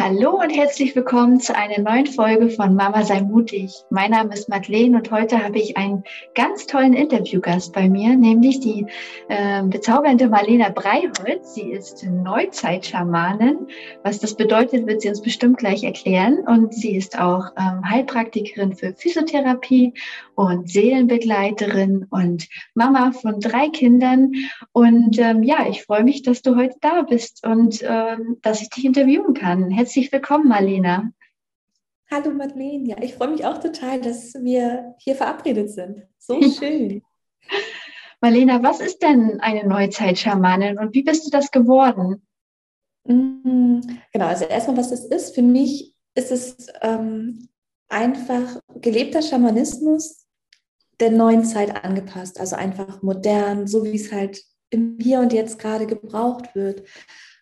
Hallo und herzlich willkommen zu einer neuen Folge von Mama sei mutig. Mein Name ist Madeleine und heute habe ich einen ganz tollen Interviewgast bei mir, nämlich die äh, bezaubernde Marlena Breiholz. Sie ist Neuzeitschamanin. Was das bedeutet, wird sie uns bestimmt gleich erklären. Und sie ist auch ähm, Heilpraktikerin für Physiotherapie und Seelenbegleiterin und Mama von drei Kindern. Und ähm, ja, ich freue mich, dass du heute da bist und ähm, dass ich dich interviewen kann. Herzlich willkommen, Marlena. Hallo Madeleine, ja, ich freue mich auch total, dass wir hier verabredet sind. So schön. Marlena, was ist denn eine Neuzeitschamanin und wie bist du das geworden? Mm, genau, also erstmal, was das ist. Für mich ist es ähm, einfach gelebter Schamanismus der neuen Zeit angepasst, also einfach modern, so wie es halt im Hier und Jetzt gerade gebraucht wird.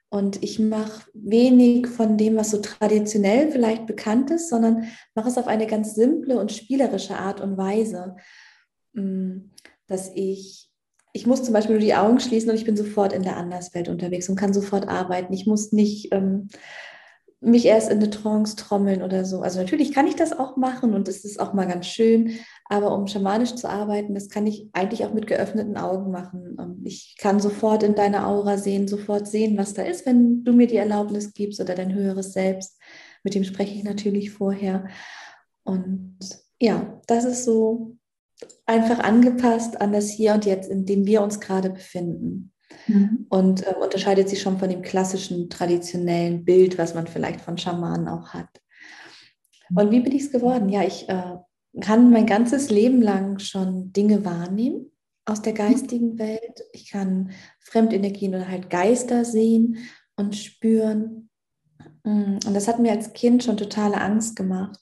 Und ich mache wenig von dem, was so traditionell vielleicht bekannt ist, sondern mache es auf eine ganz simple und spielerische Art und Weise, mm, dass ich, ich muss zum Beispiel nur die Augen schließen und ich bin sofort in der Anderswelt unterwegs und kann sofort arbeiten. Ich muss nicht ähm, mich erst in eine Trance trommeln oder so. Also natürlich kann ich das auch machen und es ist auch mal ganz schön, aber um schamanisch zu arbeiten, das kann ich eigentlich auch mit geöffneten Augen machen. Ähm, ich kann sofort in deine Aura sehen, sofort sehen, was da ist, wenn du mir die Erlaubnis gibst oder dein höheres Selbst. Mit dem spreche ich natürlich vorher. Und ja, das ist so einfach angepasst an das Hier und Jetzt, in dem wir uns gerade befinden. Mhm. Und äh, unterscheidet sich schon von dem klassischen, traditionellen Bild, was man vielleicht von Schamanen auch hat. Und wie bin ich es geworden? Ja, ich äh, kann mein ganzes Leben lang schon Dinge wahrnehmen aus der geistigen Welt. Ich kann Fremdenergien oder halt Geister sehen und spüren. Mm, und das hat mir als Kind schon totale Angst gemacht.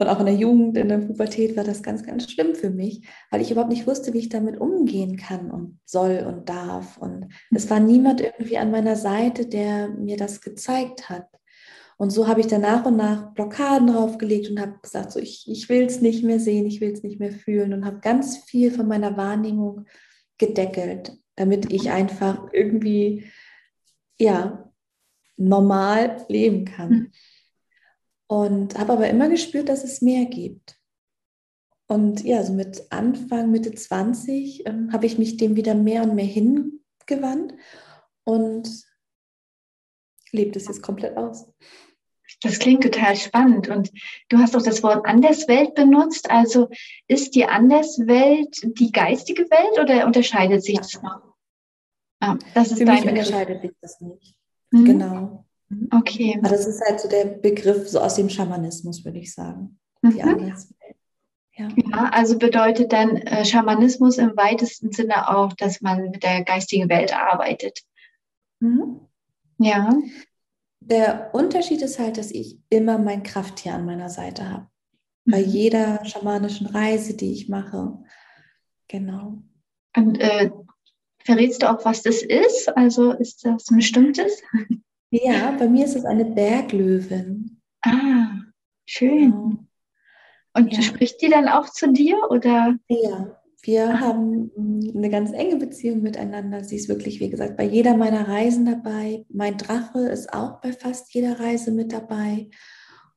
Und auch in der Jugend, in der Pubertät war das ganz, ganz schlimm für mich, weil ich überhaupt nicht wusste, wie ich damit umgehen kann und soll und darf. Und es war niemand irgendwie an meiner Seite, der mir das gezeigt hat. Und so habe ich dann nach und nach Blockaden draufgelegt und habe gesagt, so ich, ich will es nicht mehr sehen, ich will es nicht mehr fühlen und habe ganz viel von meiner Wahrnehmung gedeckelt, damit ich einfach irgendwie, ja, normal leben kann. Und habe aber immer gespürt, dass es mehr gibt. Und ja, so mit Anfang, Mitte 20 ähm, habe ich mich dem wieder mehr und mehr hingewandt und lebt es jetzt komplett aus. Das klingt total spannend. Und du hast auch das Wort Anderswelt benutzt. Also ist die Anderswelt die geistige Welt oder unterscheidet sich das noch? Ah, das ist Für mich unterscheidet sich das nicht. Mhm. Genau. Mhm. Okay. Aber das ist halt so der Begriff so aus dem Schamanismus, würde ich sagen. Die mhm. Ja. ja. also bedeutet dann äh, Schamanismus im weitesten Sinne auch, dass man mit der geistigen Welt arbeitet. Mhm. Ja. Der Unterschied ist halt, dass ich immer mein Krafttier an meiner Seite habe. Mhm. Bei jeder schamanischen Reise, die ich mache. Genau. Und äh, verrätst du auch, was das ist? Also ist das ein bestimmtes? Ja, bei mir ist es eine Berglöwin. Ah, schön. Genau. Und ja. spricht die dann auch zu dir oder? Ja, wir ah. haben eine ganz enge Beziehung miteinander. Sie ist wirklich, wie gesagt, bei jeder meiner Reisen dabei. Mein Drache ist auch bei fast jeder Reise mit dabei.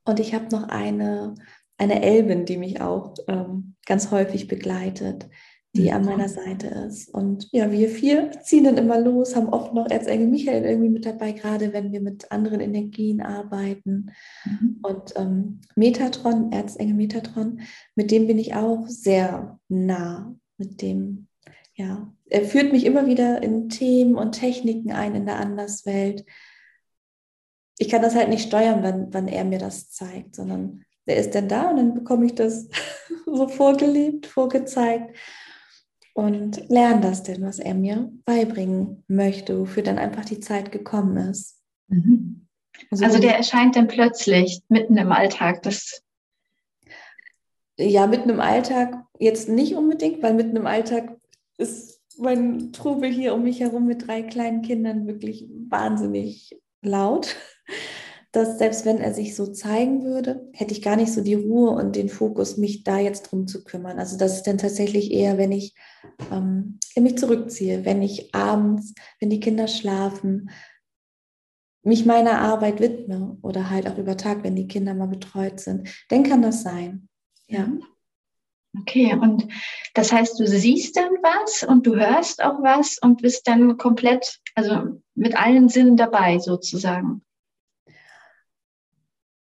Und ich habe noch eine, eine Elbin, die mich auch ähm, ganz häufig begleitet die an meiner Seite ist. Und ja, wir vier ziehen dann immer los, haben oft noch Erzengel Michael irgendwie mit dabei, gerade wenn wir mit anderen Energien arbeiten. Mhm. Und ähm, Metatron, Erzengel Metatron, mit dem bin ich auch sehr nah. Mit dem, ja, er führt mich immer wieder in Themen und Techniken ein in der Anderswelt. Ich kann das halt nicht steuern, wann, wann er mir das zeigt, sondern er ist dann da und dann bekomme ich das so vorgelebt, vorgezeigt und lerne das denn, was er mir beibringen möchte, wofür dann einfach die Zeit gekommen ist. Mhm. Also, also der erscheint dann plötzlich mitten im Alltag. Das ja, mitten im Alltag jetzt nicht unbedingt, weil mitten im Alltag ist mein Trubel hier um mich herum mit drei kleinen Kindern wirklich wahnsinnig laut dass selbst wenn er sich so zeigen würde, hätte ich gar nicht so die Ruhe und den Fokus, mich da jetzt drum zu kümmern. Also das ist dann tatsächlich eher, wenn ich ähm, mich zurückziehe, wenn ich abends, wenn die Kinder schlafen, mich meiner Arbeit widme oder halt auch über Tag, wenn die Kinder mal betreut sind, dann kann das sein. Ja. Mhm. Okay, und das heißt, du siehst dann was und du hörst auch was und bist dann komplett, also mit allen Sinnen dabei sozusagen.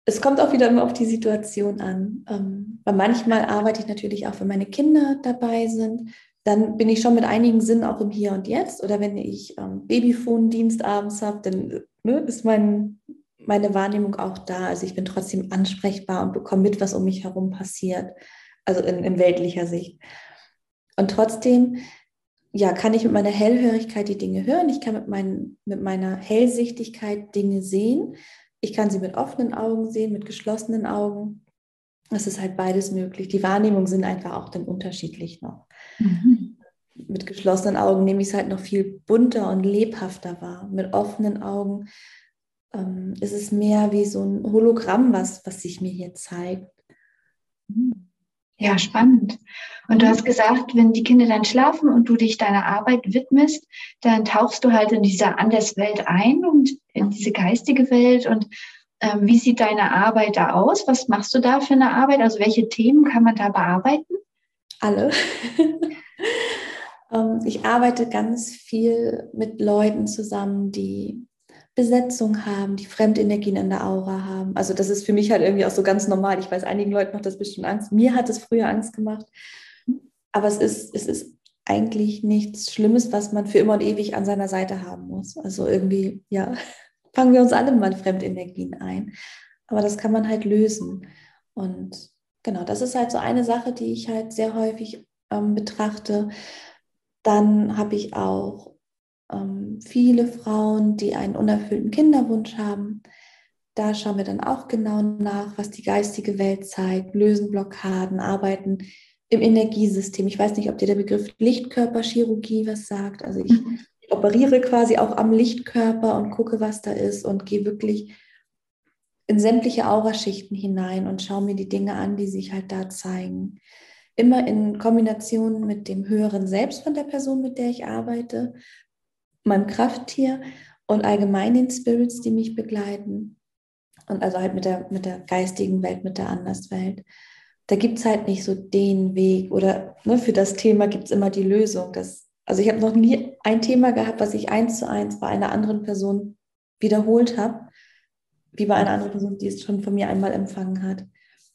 Es kommt auch wieder immer auf die Situation an. Ähm, weil manchmal arbeite ich natürlich auch, wenn meine Kinder dabei sind. Dann bin ich schon mit einigen Sinnen auch im Hier und Jetzt. Oder wenn ich ähm, Babyphone-Dienst abends habe, dann ne, ist mein, meine Wahrnehmung auch da. Also ich bin trotzdem ansprechbar und bekomme mit, was um mich herum passiert also in, in weltlicher Sicht. Und trotzdem, ja, kann ich mit meiner Hellhörigkeit die Dinge hören, ich kann mit, mein, mit meiner Hellsichtigkeit Dinge sehen, ich kann sie mit offenen Augen sehen, mit geschlossenen Augen. Es ist halt beides möglich. Die Wahrnehmungen sind einfach auch dann unterschiedlich noch. Mhm. Mit geschlossenen Augen nehme ich es halt noch viel bunter und lebhafter wahr. Mit offenen Augen ähm, ist es mehr wie so ein Hologramm, was, was sich mir hier zeigt. Ja, spannend. Und du hast gesagt, wenn die Kinder dann schlafen und du dich deiner Arbeit widmest, dann tauchst du halt in diese Anderswelt ein und in diese geistige Welt. Und ähm, wie sieht deine Arbeit da aus? Was machst du da für eine Arbeit? Also welche Themen kann man da bearbeiten? Alle. Ähm, ich arbeite ganz viel mit Leuten zusammen, die Besetzung haben, die Fremdenergien in der Aura haben. Also das ist für mich halt irgendwie auch so ganz normal. Ich weiß, einigen Leuten macht das bestimmt Angst. Mir hat es früher Angst gemacht. Aber es ist, es ist eigentlich nichts Schlimmes, was man für immer und ewig an seiner Seite haben muss. Also irgendwie, ja, fangen wir uns alle mal Fremdenergien ein. Aber das kann man halt lösen. Und genau, das ist halt so eine Sache, die ich halt sehr häufig ähm, betrachte. Dann habe ich auch ähm, viele Frauen, die einen unerfüllten Kinderwunsch haben. Da schauen wir dann auch genau nach, was die geistige Welt zeigt, lösen Blockaden, arbeiten im Energiesystem. Ich weiß nicht, ob dir der Begriff Lichtkörperchirurgie was sagt. Also ich, mhm. operiere quasi auch am Lichtkörper und gucke, was da ist und gehe wirklich in sämtliche Auraschichten hinein und schaue mir die Dinge an, die sich halt da zeigen. Immer in Kombination mit dem höheren Selbst von der Person, mit der ich arbeite, meinem Krafttier und allgemein den Spirits, die mich begleiten. Und also halt mit der, mit der geistigen Welt, mit der Anderswelt. Da gibt es halt nicht so den Weg oder ne, für das Thema gibt es immer die Lösung. Das, also ich habe noch nie ein Thema gehabt, was ich eins zu eins bei einer anderen Person wiederholt habe, wie bei einer anderen Person, die es schon von mir einmal empfangen hat.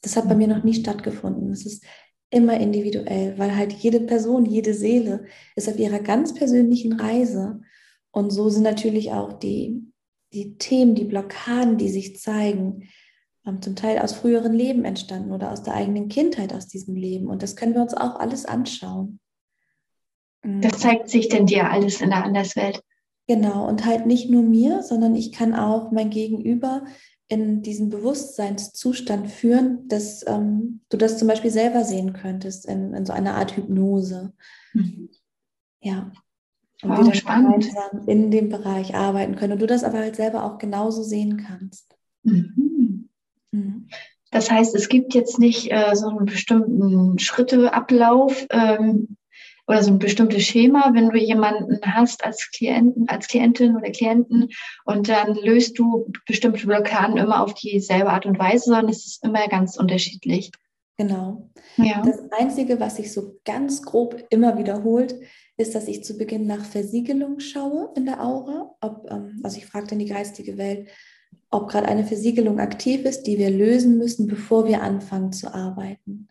Das hat bei mir noch nie stattgefunden. Es ist immer individuell, weil halt jede Person, jede Seele ist auf ihrer ganz persönlichen Reise und so sind natürlich auch die, die Themen, die Blockaden, die sich zeigen, ähm, zum Teil aus früheren Leben entstanden oder aus der eigenen Kindheit, aus diesem Leben. Und das können wir uns auch alles anschauen. Mhm. Das zeigt sich denn dir alles in der Anderswelt? Genau, und halt nicht nur mir, sondern ich kann auch mein Gegenüber in diesen Bewusstseinszustand führen, dass ähm, du das zum Beispiel selber sehen könntest, in, in so einer Art Hypnose. Mhm. Ja. Und wow, wir dann spannend. gemeinsam in dem Bereich arbeiten können. Und du das aber halt selber auch genauso sehen kannst. Mhm. Mhm. Das heißt, es gibt jetzt nicht äh, so einen bestimmten Schritteablauf ähm, oder so ein bestimmtes Schema, wenn du jemanden hast als Klienten, als Klientin oder Klienten und dann löst du bestimmte Blockaden immer auf dieselbe Art und Weise, sondern es ist immer ganz unterschiedlich. Genau. Ja. Das Einzige, was sich so ganz grob immer wiederholt, ist, dass ich zu Beginn nach Versiegelung schaue in der Aura. Ob, ähm, also ich frage dann die geistige Welt, ob gerade eine Versiegelung aktiv ist, die wir lösen müssen, bevor wir anfangen zu arbeiten.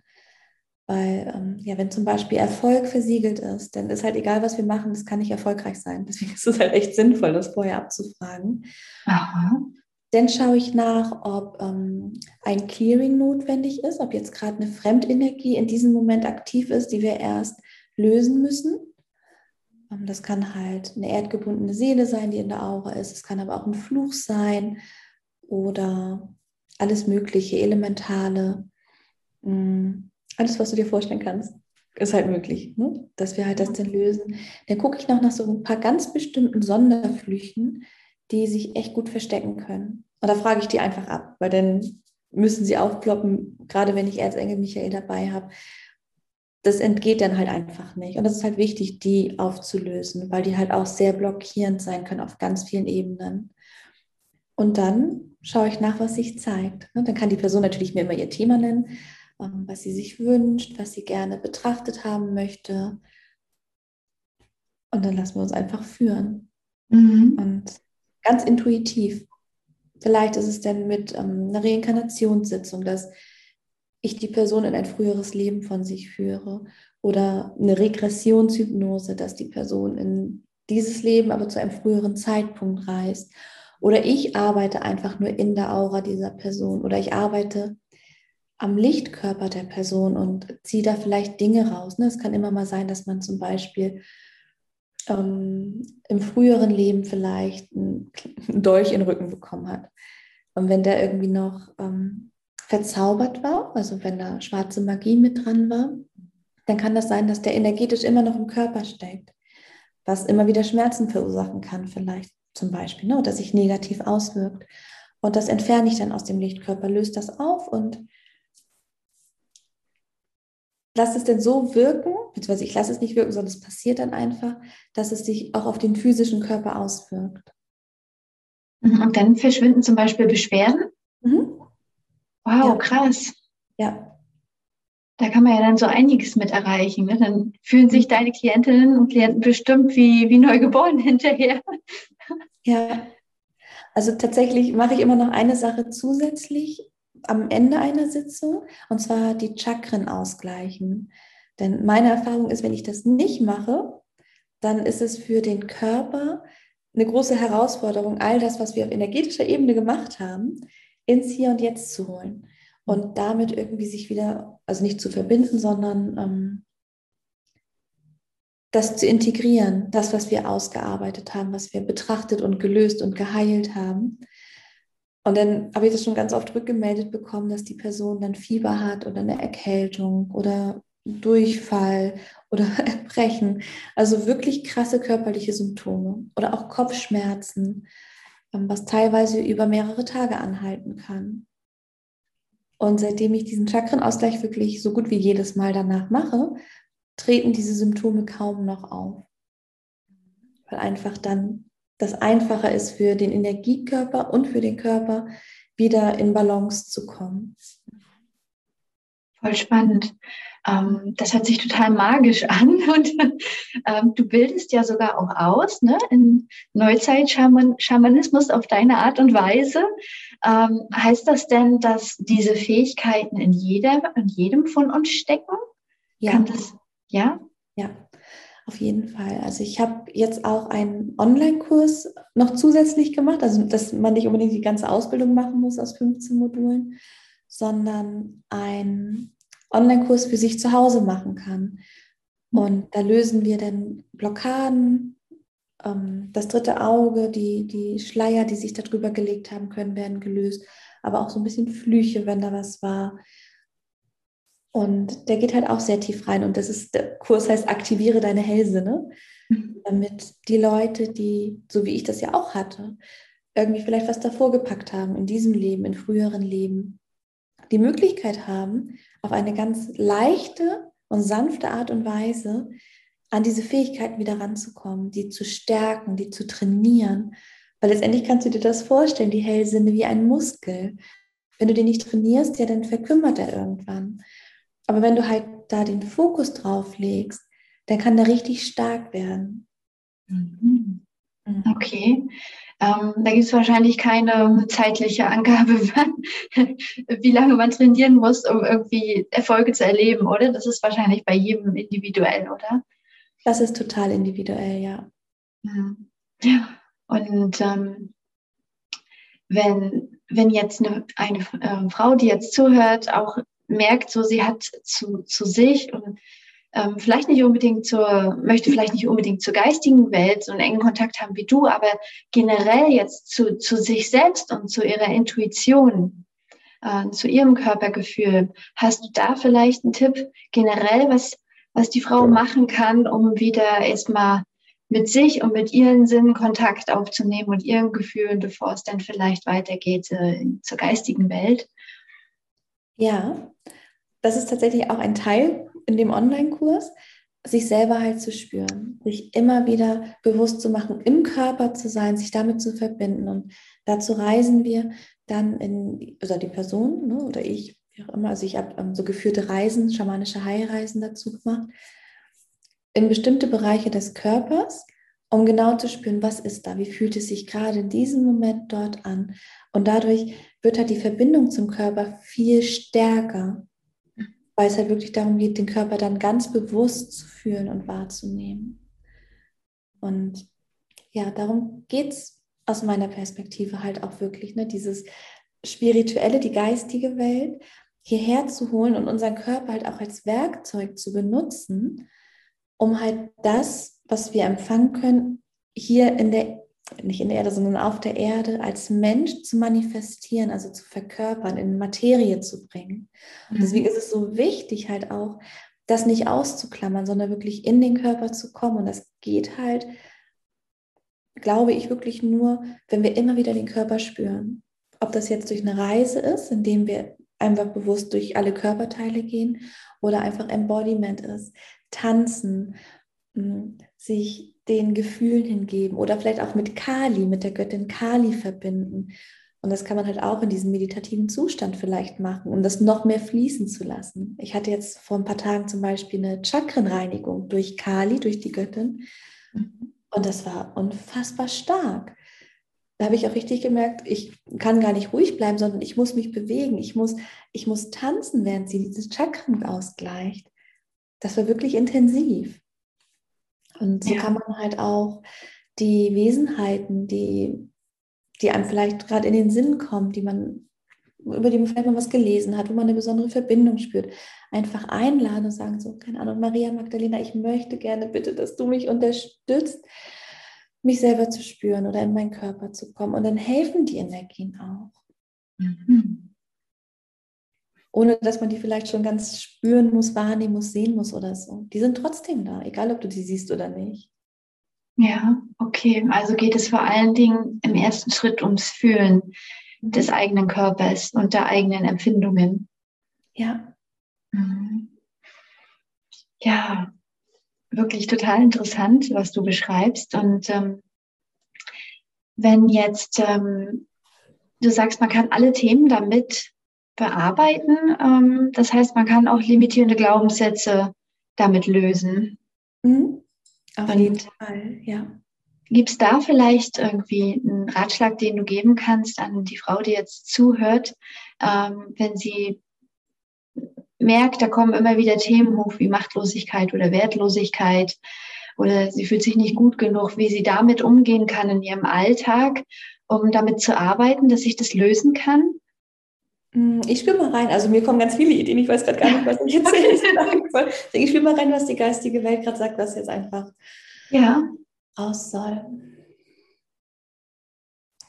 Weil, ähm, ja, wenn zum Beispiel Erfolg versiegelt ist, dann ist halt egal, was wir machen, das kann nicht erfolgreich sein. Deswegen ist es halt echt sinnvoll, das vorher abzufragen. Aha. Dann schaue ich nach, ob ähm, ein Clearing notwendig ist, ob jetzt gerade eine Fremdenergie in diesem Moment aktiv ist, die wir erst lösen müssen. Ähm, das kann halt eine erdgebundene Seele sein, die in der Aura ist. Es kann aber auch ein Fluch sein oder alles Mögliche, Elementale. Mm, alles, was du dir vorstellen kannst, ist halt möglich, ne? dass wir halt das dann lösen. Dann gucke ich noch nach so ein paar ganz bestimmten Sonderflüchen, die sich echt gut verstecken können. Und da frage ich die einfach ab, weil dann müssen sie aufploppen, gerade wenn ich Erzengel Michael dabei habe das entgeht dann halt einfach nicht. Und das ist halt wichtig, die aufzulösen, weil die halt auch sehr blockierend sein können auf ganz vielen Ebenen. Und dann schaue ich nach, was sich zeigt. Ne, dann kann die Person natürlich mir immer ihr Thema nennen, ähm, was sie sich wünscht, was sie gerne betrachtet haben möchte. Und dann lassen wir uns einfach führen. Mhm. Und ganz intuitiv. Vielleicht ist es dann mit ähm, einer Reinkarnationssitzung, dass ich die Person in ein früheres Leben von sich führe. Oder eine Regressionshypnose, dass die Person in dieses Leben aber zu einem früheren Zeitpunkt reist. Oder ich arbeite einfach nur in der Aura dieser Person. Oder ich arbeite am Lichtkörper der Person und ziehe da vielleicht Dinge raus. Ne? Es kann immer mal sein, dass man zum Beispiel ähm, im früheren Leben vielleicht einen Dolch in den Rücken bekommen hat. Und wenn der irgendwie noch ähm, verzaubert war, also wenn da schwarze Magie mit dran war, dann kann das sein, dass der energetisch immer noch im Körper steckt, was immer wieder Schmerzen verursachen kann, vielleicht zum Beispiel, ne, oder sich negativ auswirkt. Und das entferne ich dann aus dem Lichtkörper, löse das auf und lasse es denn so wirken, beziehungsweise ich lasse es nicht wirken, sondern es passiert dann einfach, dass es sich auch auf den physischen Körper auswirkt. Mhm, und dann verschwinden zum Beispiel Beschwerden? Mhm. Wow, ja. krass. Ja. Da kann man ja dann so einiges mit erreichen. Ne? Dann fühlen sich deine Klientinnen und Klienten bestimmt wie, wie neugeboren hinterher. Ja, also tatsächlich mache ich immer noch eine Sache zusätzlich am Ende einer Sitzung, und zwar die Chakren ausgleichen. Denn meine Erfahrung ist, wenn ich das nicht mache, dann ist es für den Körper eine große Herausforderung, all das, was wir auf energetischer Ebene gemacht haben, ins Hier und Jetzt zu holen und damit irgendwie sich wieder, also nicht zu verbinden, sondern ähm, das zu integrieren, das, was wir ausgearbeitet haben, was wir betrachtet und gelöst und geheilt haben. Und dann habe ich das schon ganz oft rückgemeldet bekommen, dass die Person dann Fieber hat oder eine Erkältung oder Durchfall oder Erbrechen. Also wirklich krasse körperliche Symptome oder auch Kopfschmerzen, was teilweise über mehrere Tage anhalten kann. Und seitdem ich diesen Chakrenausgleich wirklich so gut wie jedes Mal danach mache, treten diese Symptome kaum noch auf. Weil einfach dann das einfacher ist für den Energiekörper und für den Körper, wieder in Balance zu kommen. Voll spannend. Ähm, das hört sich total magisch an und ähm, du bildest ja sogar auch aus ne? in Neuzeit-Schamanismus auf deine Art und Weise. Ähm, heißt das denn, dass diese Fähigkeiten in, jeder, in jedem von uns stecken? Ja. Das, ja? Ja, auf jeden Fall. Also ich habe jetzt auch einen Online-Kurs noch zusätzlich gemacht, also dass man nicht unbedingt die ganze Ausbildung machen muss aus 15 Modulen, sondern ein Online-Kurs für sich zu Hause machen kann. Und da lösen wir dann Blockaden, ähm, das dritte Auge, die, die Schleier, die sich darüber gelegt haben können, werden gelöst, aber auch so ein bisschen Flüche, wenn da was war. Und der geht halt auch sehr tief rein. Und das ist, der Kurs heißt Aktiviere deine Hellsinne, mhm. damit die Leute, die, so wie ich das ja auch hatte, irgendwie vielleicht was davor gepackt haben, in diesem Leben, in früheren Leben, die Möglichkeit haben, auf eine ganz leichte und sanfte Art und Weise an diese Fähigkeiten wieder ranzukommen, die zu stärken, die zu trainieren. Weil letztendlich kannst du dir das vorstellen, die Hellsinne wie ein Muskel. Wenn du den nicht trainierst, ja, dann verkümmert er irgendwann. Aber wenn du halt da den Fokus drauf legst, dann kann der richtig stark werden. Mhm. mhm. Okay. Ähm, da gibt es wahrscheinlich keine zeitliche Angabe, wie lange man trainieren muss, um irgendwie Erfolge zu erleben, oder? Das ist wahrscheinlich bei jedem individuell, oder? Das ist total individuell, ja. Ja. Und ähm, wenn, wenn jetzt eine, eine äh, Frau, die jetzt zuhört, auch merkt, so sie hat zu, zu sich und ähm, vielleicht nicht unbedingt zur, möchte vielleicht nicht unbedingt zur geistigen Welt so einen engen Kontakt haben wie du, aber generell jetzt zu, zu sich selbst und zu ihrer Intuition, äh, zu ihrem Körpergefühl. Hast du da vielleicht einen Tipp generell, was, was die Frau machen kann, um wieder erstmal mit sich und mit ihren Sinnen Kontakt aufzunehmen und ihren Gefühlen, bevor es dann vielleicht weitergeht äh, zur geistigen Welt? Ja, das ist tatsächlich auch ein Teil in dem Online-Kurs, sich selber halt zu spüren, sich immer wieder bewusst zu machen, im Körper zu sein, sich damit zu verbinden. Und dazu reisen wir dann in, oder die Person ne, oder ich, wie auch immer, also ich habe ähm, so geführte Reisen, schamanische Heilreisen dazu gemacht, in bestimmte Bereiche des Körpers, um genau zu spüren, was ist da, wie fühlt es sich gerade in diesem Moment dort an. Und dadurch wird halt die Verbindung zum Körper viel stärker weil es halt wirklich darum geht, den Körper dann ganz bewusst zu fühlen und wahrzunehmen. Und ja, darum geht es aus meiner Perspektive halt auch wirklich, ne, dieses spirituelle, die geistige Welt hierher zu holen und unseren Körper halt auch als Werkzeug zu benutzen, um halt das, was wir empfangen können, hier in der nicht in der Erde, sondern auf der Erde als Mensch zu manifestieren, also zu verkörpern, in Materie zu bringen. Und deswegen mhm. ist es so wichtig halt auch, das nicht auszuklammern, sondern wirklich in den Körper zu kommen. Und das geht halt, glaube ich, wirklich nur, wenn wir immer wieder den Körper spüren. Ob das jetzt durch eine Reise ist, indem wir einfach bewusst durch alle Körperteile gehen oder einfach Embodiment ist, tanzen, sich den Gefühlen hingeben oder vielleicht auch mit Kali, mit der Göttin Kali verbinden. Und das kann man halt auch in diesem meditativen Zustand vielleicht machen, um das noch mehr fließen zu lassen. Ich hatte jetzt vor ein paar Tagen zum Beispiel eine Chakrenreinigung durch Kali, durch die Göttin. Mhm. Und das war unfassbar stark. Da habe ich auch richtig gemerkt, ich kann gar nicht ruhig bleiben, sondern ich muss mich bewegen. Ich muss, ich muss tanzen, während sie diese Chakren ausgleicht. Das war wirklich intensiv. Und so ja. kann man halt auch die Wesenheiten, die, die einem vielleicht gerade in den Sinn kommen, die man, über die man vielleicht mal was gelesen hat, wo man eine besondere Verbindung spürt, einfach einladen und sagen, so, keine Ahnung, Maria Magdalena, ich möchte gerne bitte, dass du mich unterstützt, mich selber zu spüren oder in meinen Körper zu kommen. Und dann helfen die Energien auch. Mhm ohne dass man die vielleicht schon ganz spüren muss, wahrnehmen muss, sehen muss oder so. Die sind trotzdem da, egal ob du die siehst oder nicht. Ja, okay. Also geht es vor allen Dingen im ersten Schritt ums Fühlen mhm. des eigenen Körpers und der eigenen Empfindungen. Ja. Mhm. Ja, wirklich total interessant, was du beschreibst. Und ähm, wenn jetzt ähm, du sagst, man kann alle Themen damit bearbeiten. Ähm, das heißt, man kann auch limitierende Glaubenssätze damit lösen. Mhm. Auf jeden Fall, ja. Gibt es da vielleicht irgendwie einen Ratschlag, den du geben kannst an die Frau, die jetzt zuhört, ähm, wenn sie merkt, da kommen immer wieder Themen hoch wie Machtlosigkeit oder Wertlosigkeit oder sie fühlt sich nicht gut genug, wie sie damit umgehen kann in ihrem Alltag, um damit zu arbeiten, dass sich das lösen kann? Hm, ich spiele mal rein. Also mir kommen ganz viele Ideen. Ich weiß gerade gar nicht, was ich jetzt sagen soll. Ich spiele mal rein, was die geistige Welt gerade sagt, was jetzt einfach ja. raus soll.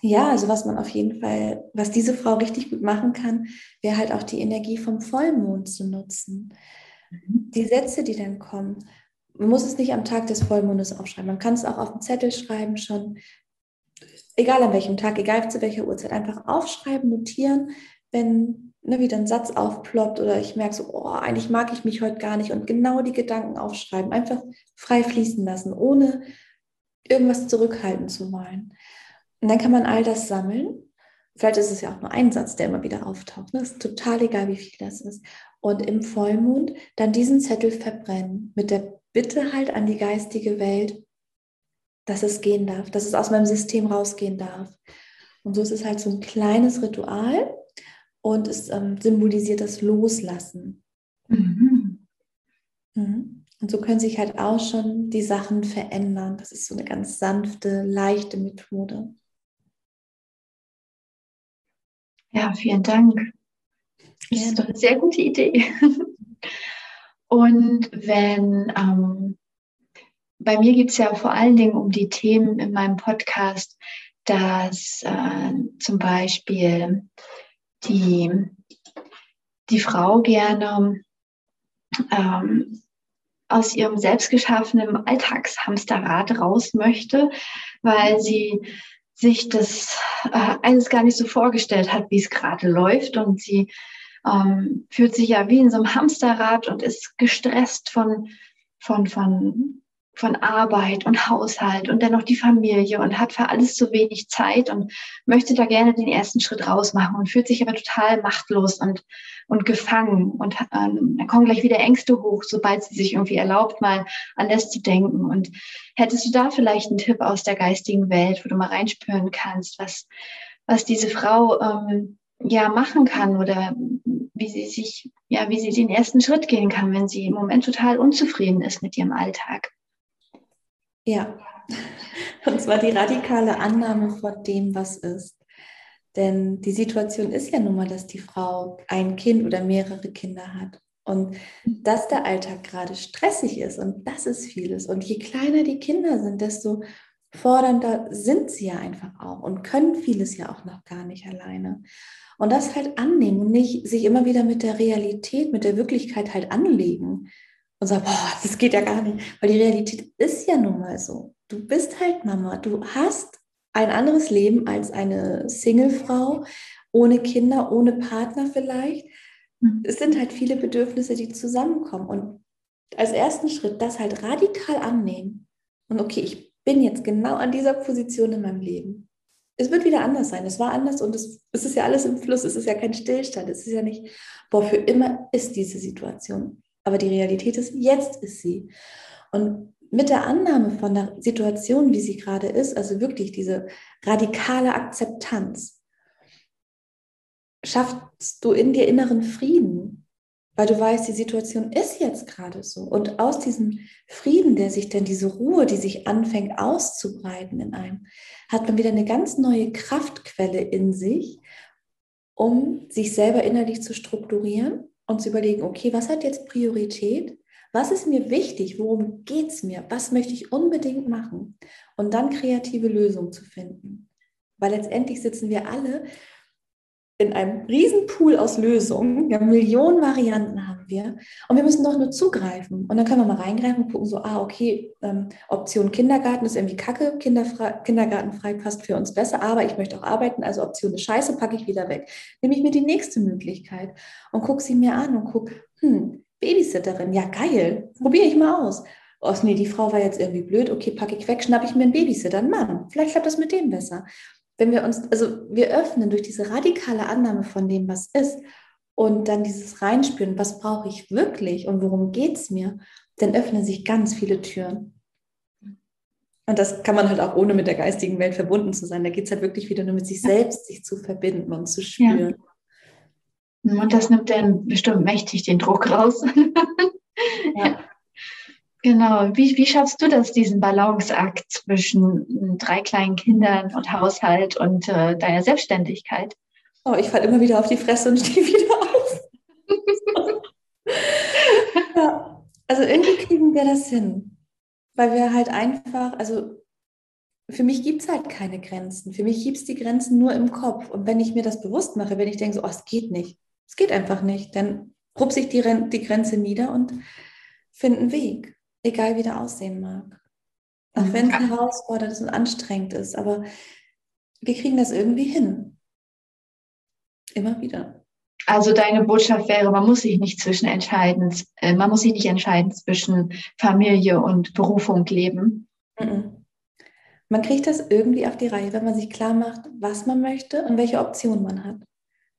Ja, also was man auf jeden Fall, was diese Frau richtig gut machen kann, wäre halt auch die Energie vom Vollmond zu nutzen. Mhm. Die Sätze, die dann kommen, man muss es nicht am Tag des Vollmondes aufschreiben. Man kann es auch auf dem Zettel schreiben, schon egal an welchem Tag, egal zu welcher Uhrzeit, einfach aufschreiben, notieren, wenn ne, wieder ein Satz aufploppt oder ich merke so, oh, eigentlich mag ich mich heute gar nicht und genau die Gedanken aufschreiben, einfach frei fließen lassen, ohne irgendwas zurückhalten zu wollen. Und dann kann man all das sammeln. Vielleicht ist es ja auch nur ein Satz, der immer wieder auftaucht. Ne? Ist total egal, wie viel das ist. Und im Vollmond dann diesen Zettel verbrennen mit der Bitte halt an die geistige Welt, dass es gehen darf, dass es aus meinem System rausgehen darf. Und so ist es halt so ein kleines Ritual, und es ähm, symbolisiert das Loslassen. Mhm. Mhm. Und so können sich halt auch schon die Sachen verändern. Das ist so eine ganz sanfte, leichte Methode. Ja, vielen Dank. Das ist doch eine sehr gute Idee. Und wenn, ähm, bei mir geht es ja vor allen Dingen um die Themen in meinem Podcast, dass äh, zum Beispiel die, die Frau gerne ähm, aus ihrem selbstgeschaffenen Alltagshamsterrad raus möchte, weil sie sich das äh, alles gar nicht so vorgestellt hat, wie es gerade läuft. Und sie ähm, fühlt sich ja wie in so einem Hamsterrad und ist gestresst von von, von, von Arbeit und Haushalt und dann noch die Familie und hat für alles zu wenig Zeit und möchte da gerne den ersten Schritt raus machen und fühlt sich aber total machtlos und, und gefangen und ähm, dann kommen gleich wieder Ängste hoch, sobald sie sich irgendwie erlaubt, mal anders zu denken. Und hättest du da vielleicht einen Tipp aus der geistigen Welt, wo du mal reinspüren kannst, was, was diese Frau ähm, ja machen kann oder wie sie sich, ja, wie sie den ersten Schritt gehen kann, wenn sie im Moment total unzufrieden ist mit ihrem Alltag. Ja, und zwar die radikale Annahme von dem, was ist. Denn die Situation ist ja nun mal, dass die Frau ein Kind oder mehrere Kinder hat. Und dass der Alltag gerade stressig ist und das ist vieles. Und je kleiner die Kinder sind, desto fordernder sind sie ja einfach auch und können vieles ja auch noch gar nicht alleine. Und das halt annehmen und nicht sich immer wieder mit der Realität, mit der Wirklichkeit halt anlegen und sagen, boah, das geht ja gar nicht. Weil die Realität ist ja nun mal so. Du bist halt Mama. Du hast ein anderes Leben als eine Singlefrau, ohne Kinder, ohne Partner vielleicht. Mhm. Es sind halt viele Bedürfnisse, die zusammenkommen. Und als ersten Schritt das halt radikal annehmen. Und okay, ich bin jetzt genau an dieser Position in meinem Leben. Es wird wieder anders sein. Es war anders und es, es ist ja alles im Fluss. Es ist ja kein Stillstand. Es ist ja nicht, boah, für immer ist diese Situation. Aber die Realität ist, jetzt ist sie. Und mit der Annahme von der Situation, wie sie gerade ist, also wirklich diese radikale Akzeptanz, schaffst du in dir inneren Frieden weil du weißt, die Situation ist jetzt gerade so. Und aus diesem Frieden, der sich dann, diese Ruhe, die sich anfängt auszubreiten in einem, hat man wieder eine ganz neue Kraftquelle in sich, um sich selber innerlich zu strukturieren und zu überlegen, okay, was hat jetzt Priorität? Was ist mir wichtig? Worum geht es mir? Was möchte ich unbedingt machen? Und dann kreative Lösungen zu finden. Weil letztendlich sitzen wir alle in einem Riesenpool aus Lösungen. Ja, Millionen Varianten haben wir. Und wir müssen doch nur zugreifen. Und dann können wir mal reingreifen und gucken, so, ah, okay, ähm, Option Kindergarten ist irgendwie kacke, Kindergartenfrei passt für uns besser, aber ich möchte auch arbeiten, also Option ist scheiße, packe ich wieder weg. Nehme ich mir die nächste Möglichkeit und gucke sie mir an und gucke, hm, Babysitterin, ja geil, probiere ich mal aus. Oh, nee, die Frau war jetzt irgendwie blöd, okay, packe ich weg, schnappe ich mir einen Babysitter, einen Mann. Vielleicht klappt das mit dem besser wenn wir uns, also wir öffnen durch diese radikale Annahme von dem, was ist, und dann dieses Reinspüren, was brauche ich wirklich und worum geht es mir, dann öffnen sich ganz viele Türen. Und das kann man halt auch ohne mit der geistigen Welt verbunden zu sein. Da geht es halt wirklich wieder nur mit sich selbst, sich zu verbinden und zu spüren. Ja. Und das nimmt dann bestimmt mächtig den Druck raus. ja. Genau. Wie, wie schaffst du das, diesen Balanceakt zwischen drei kleinen Kindern und Haushalt und äh, deiner Selbstständigkeit? Oh, ich falle immer wieder auf die Fresse und stehe wieder auf. ja. Also irgendwie kriegen wir das hin. Weil wir halt einfach, also für mich gibt es halt keine Grenzen. Für mich gibt es die Grenzen nur im Kopf. Und wenn ich mir das bewusst mache, wenn ich denke, so, oh, es geht nicht, es geht einfach nicht, dann rupse ich die, die Grenze nieder und finde einen Weg egal wie der aussehen mag. Auch mhm. wenn es herausfordernd und anstrengend ist, aber wir kriegen das irgendwie hin. Immer wieder. Also deine Botschaft wäre, man muss sich nicht zwischen entscheiden, äh, man muss sich nicht entscheiden zwischen Familie und Berufung leben. Mhm. Man kriegt das irgendwie auf die Reihe, wenn man sich klar macht, was man möchte und welche Optionen man hat.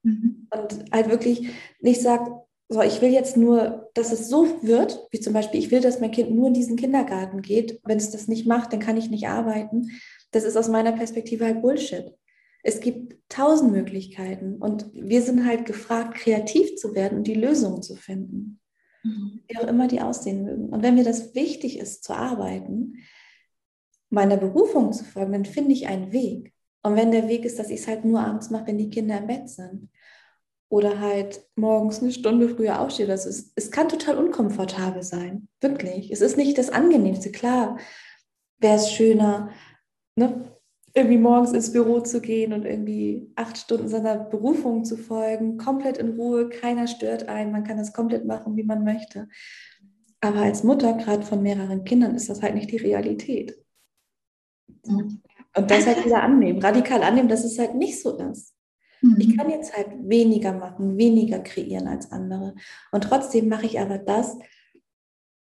Mhm. Und halt wirklich nicht sagt, so, ich will jetzt nur, dass es so wird, wie zum Beispiel, ich will, dass mein Kind nur in diesen Kindergarten geht. Wenn es das nicht macht, dann kann ich nicht arbeiten. Das ist aus meiner Perspektive halt Bullshit. Es gibt tausend Möglichkeiten und wir sind halt gefragt, kreativ zu werden und die Lösungen zu finden, mhm. wie auch immer die aussehen mögen. Und wenn mir das wichtig ist, zu arbeiten, meiner Berufung zu folgen, dann finde ich einen Weg. Und wenn der Weg ist, dass ich es halt nur abends mache, wenn die Kinder im Bett sind, oder halt morgens eine Stunde früher aufstehe. Das ist, es kann total unkomfortabel sein, wirklich. Es ist nicht das Angenehmste. Klar, wäre es schöner, ne, irgendwie morgens ins Büro zu gehen und irgendwie acht Stunden seiner Berufung zu folgen, komplett in Ruhe, keiner stört einen, man kann das komplett machen, wie man möchte. Aber als Mutter, gerade von mehreren Kindern, ist das halt nicht die Realität. Mhm. Und das halt wieder annehmen, radikal annehmen, dass es halt nicht so ist. Mhm. Ich kann jetzt halt weniger machen, weniger kreieren als andere. Und trotzdem mache ich aber das,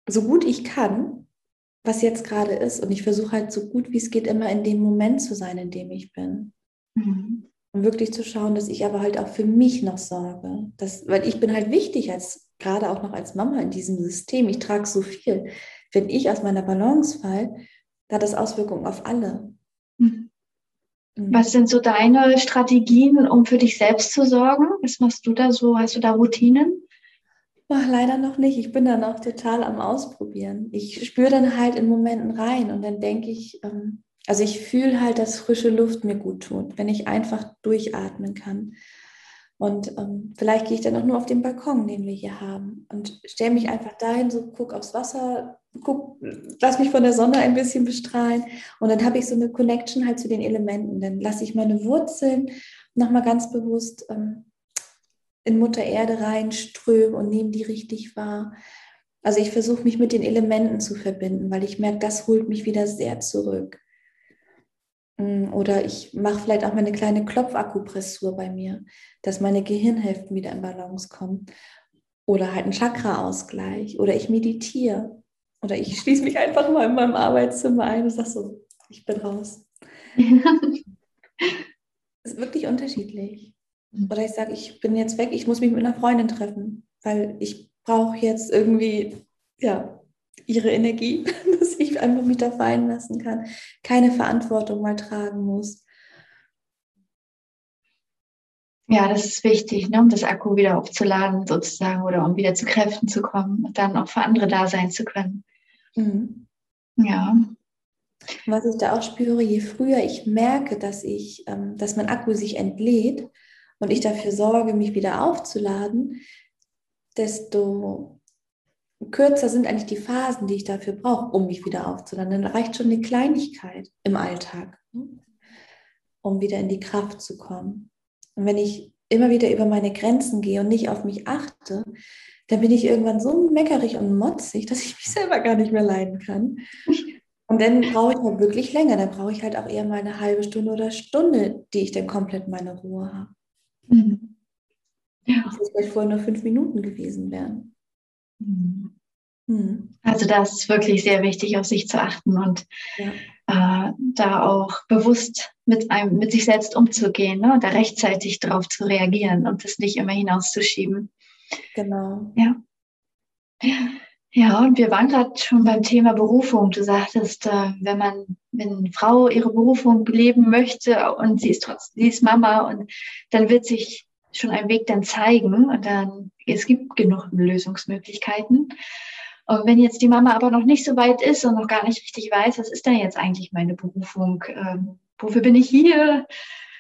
so gut ich kann, was jetzt gerade ist. Und ich versuche halt so gut wie es geht immer in dem Moment zu sein, in dem ich bin. Mhm. Und wirklich zu schauen, dass ich aber halt auch für mich noch sorge. Das, weil ich bin halt wichtig, als gerade auch noch als Mama in diesem System. Ich trage so viel. Wenn ich aus meiner Balance falle, da hat das Auswirkungen auf alle. Mhm. Was sind so deine Strategien, um für dich selbst zu sorgen? Was machst du da so? Hast du da Routinen? Ach, leider noch nicht. Ich bin da noch total am Ausprobieren. Ich spüre dann halt in Momenten rein und dann denke ich, ähm, also ich fühle halt, dass frische Luft mir gut tut, wenn ich einfach durchatmen kann. Und ähm, vielleicht gehe ich dann auch nur auf den Balkon, den wir hier haben, und stelle mich einfach dahin, so guck aufs Wasser, guck, lass mich von der Sonne ein bisschen bestrahlen. Und dann habe ich so eine Connection halt zu den Elementen. Dann lasse ich meine Wurzeln nochmal ganz bewusst ähm, in Mutter Erde reinströmen und nehme die richtig wahr. Also ich versuche mich mit den Elementen zu verbinden, weil ich merke, das holt mich wieder sehr zurück. Mm, oder ich mache vielleicht auch mal eine kleine Klopfakupressur bei mir, dass meine Gehirnhälften wieder in Balance kommen. Oder halt ein Chakra-Ausgleich. Oder ich meditiere. Oder ich schließe mich einfach mal in meinem Arbeitszimmer ein und sage so, ich bin raus. ist wirklich unterschiedlich. Mhm. Oder ich sage, ich bin jetzt weg, ich muss mich mit einer Freundin treffen, weil ich brauche jetzt irgendwie, ja, ihre Energie, dass ich einfach mich da fallen lassen kann, keine Verantwortung mal tragen muss. Ja, das ist wichtig, ne, um das Akku wieder aufzuladen sozusagen oder um wieder zu Kräften zu kommen und dann auch für andere da sein zu können. Mhm. Ja. Was ich da auch spüre, je früher ich merke, dass ich, ähm, dass mein Akku sich entlädt, und ich dafür sorge, mich wieder aufzuladen, desto kürzer sind eigentlich die Phasen, die ich dafür brauche, um mich wieder aufzuladen. Dann reicht schon eine Kleinigkeit im Alltag, ne, um wieder in die Kraft zu kommen. Und wenn ich immer wieder über meine Grenzen gehe und nicht auf mich achte, dann bin ich irgendwann so meckerig und motzig, dass ich mich selber gar nicht mehr leiden kann. Und dann brauche ich halt wirklich länger. Dann brauche ich halt auch eher mal eine halbe Stunde oder Stunde, die ich dann komplett meine Ruhe habe. Mhm. Ja. Dass es vielleicht vorher nur fünf Minuten gewesen wären. Mhm. mhm. Also das ist wirklich sehr wichtig, auf sich zu achten und ja. äh, da auch bewusst mit einem, mit sich selbst umzugehen ne? und da rechtzeitig darauf zu reagieren und das nicht immer hinauszuschieben. Genau. Ja. Ja, und wir waren gerade schon beim Thema Berufung. Du sagtest, äh, wenn man, wenn eine Frau ihre Berufung leben möchte und sie ist trotzdem, sie ist Mama und dann wird sich schon ein Weg dann zeigen und dann, es gibt genug Lösungsmöglichkeiten. Und wenn jetzt die Mama aber noch nicht so weit ist und noch gar nicht richtig weiß, was ist denn jetzt eigentlich meine Berufung? Ähm, wofür bin ich hier?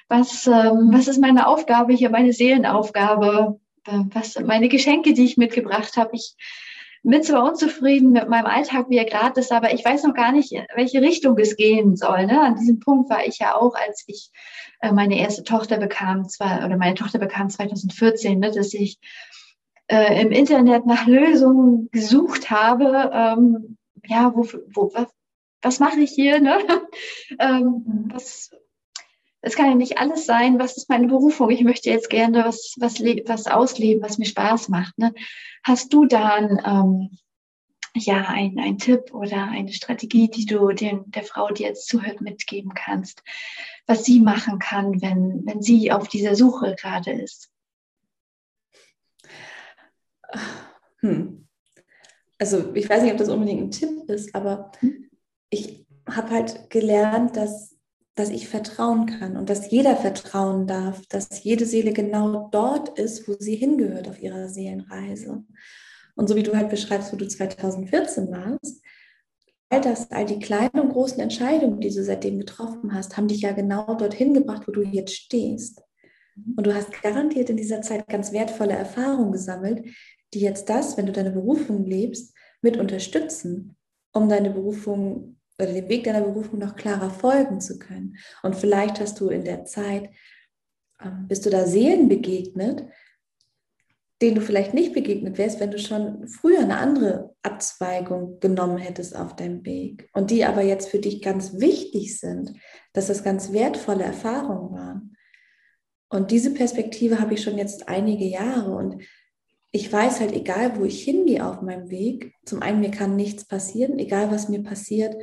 Was, ähm, was ist meine Aufgabe hier, meine Seelenaufgabe? Äh, was sind meine Geschenke, die ich mitgebracht habe? Ich, bin zwar unzufrieden mit meinem Alltag, wie er gerade ist, aber ich weiß noch gar nicht, in welche Richtung es gehen soll. Ne? An diesem Punkt war ich ja auch, als ich äh, meine erste Tochter bekam, zwar, oder meine Tochter bekam 2014, ne, dass ich äh, im Internet nach Lösungen gesucht habe. Ähm, ja, wo, wo, was, was mache ich hier? Ne? ähm, was, es kann ja nicht alles sein, was ist meine Berufung? Ich möchte jetzt gerne was, was, was ausleben, was mir Spaß macht. Ne? Hast du da ein, ähm, ja, ein, ein Tipp oder eine Strategie, die du den, der Frau, die jetzt zuhört, mitgeben kannst, was sie machen kann, wenn, wenn sie auf dieser Suche gerade ist? Hm. Also ich weiß nicht, ob das unbedingt ein Tipp ist, aber hm. ich habe halt gelernt, dass dass ich vertrauen kann und dass jeder vertrauen darf, dass jede Seele genau dort ist, wo sie hingehört auf ihrer Seelenreise. Und so wie du halt beschreibst, wo du 2014 warst, all das, all die kleinen und großen Entscheidungen, die du seitdem getroffen hast, haben dich ja genau dorthin gebracht, wo du jetzt stehst. Und du hast garantiert in dieser Zeit ganz wertvolle Erfahrungen gesammelt, die jetzt das, wenn du deine Berufung lebst, mit unterstützen, um deine Berufung oder dem Weg deiner Berufung noch klarer folgen zu können. Und vielleicht hast du in der Zeit, ähm, bist du da Seelen begegnet, denen du vielleicht nicht begegnet wärst, wenn du schon früher eine andere Abzweigung genommen hättest auf deinem Weg. Und die aber jetzt für dich ganz wichtig sind, dass das ganz wertvolle Erfahrungen waren. Und diese Perspektive habe ich schon jetzt einige Jahre und ich weiß halt, egal wo ich hingehe auf meinem Weg, zum einen, mir kann nichts passieren, egal was mir passiert,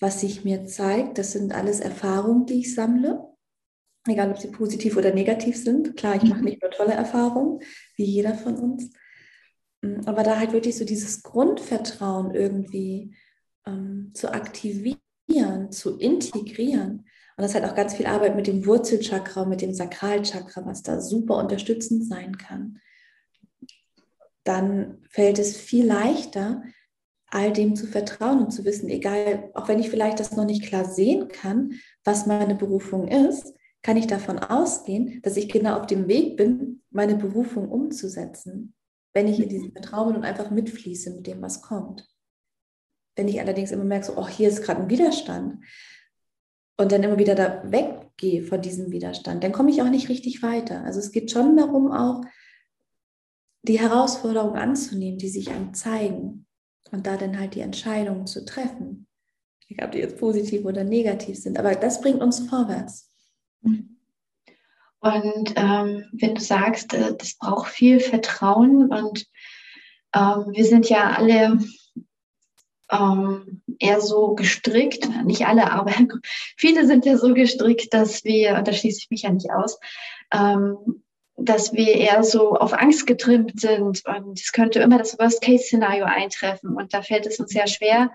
was sich mir zeigt, das sind alles Erfahrungen, die ich sammle, egal ob sie positiv oder negativ sind. Klar, ich mache nicht nur tolle Erfahrungen, wie jeder von uns, mm, aber da halt wirklich so dieses Grundvertrauen irgendwie ähm, zu aktivieren, zu integrieren. Und das hat auch ganz viel Arbeit mit dem Wurzelchakra, mit dem Sakralchakra, was da super unterstützend sein kann dann fällt es viel leichter, all dem zu vertrauen und zu wissen, egal, auch wenn ich vielleicht das noch nicht klar sehen kann, was meine Berufung ist, kann ich davon ausgehen, dass ich genau auf dem Weg bin, meine Berufung umzusetzen, wenn ich in diesem Vertrauen bin und einfach mitfließe mit dem, was kommt. Wenn ich allerdings immer merke, so, oh, hier ist gerade ein Widerstand und dann immer wieder da weggehe von diesem Widerstand, dann komme ich auch nicht richtig weiter. Also es geht schon darum auch, die Herausforderungen anzunehmen, die sich einem zeigen und da dann halt die Entscheidungen zu treffen. Ich ob die jetzt positiv oder negativ sind, aber das bringt uns vorwärts. Und ähm, wenn du sagst, äh, das braucht viel Vertrauen und ähm, wir sind ja alle ähm, eher so gestrickt, nicht alle, aber viele sind ja so gestrickt, dass wir, und da schließe ich mich ja nicht aus, ähm, dass wir eher so auf Angst getrimmt sind und es könnte immer das Worst-Case-Szenario eintreffen und da fällt es uns sehr schwer,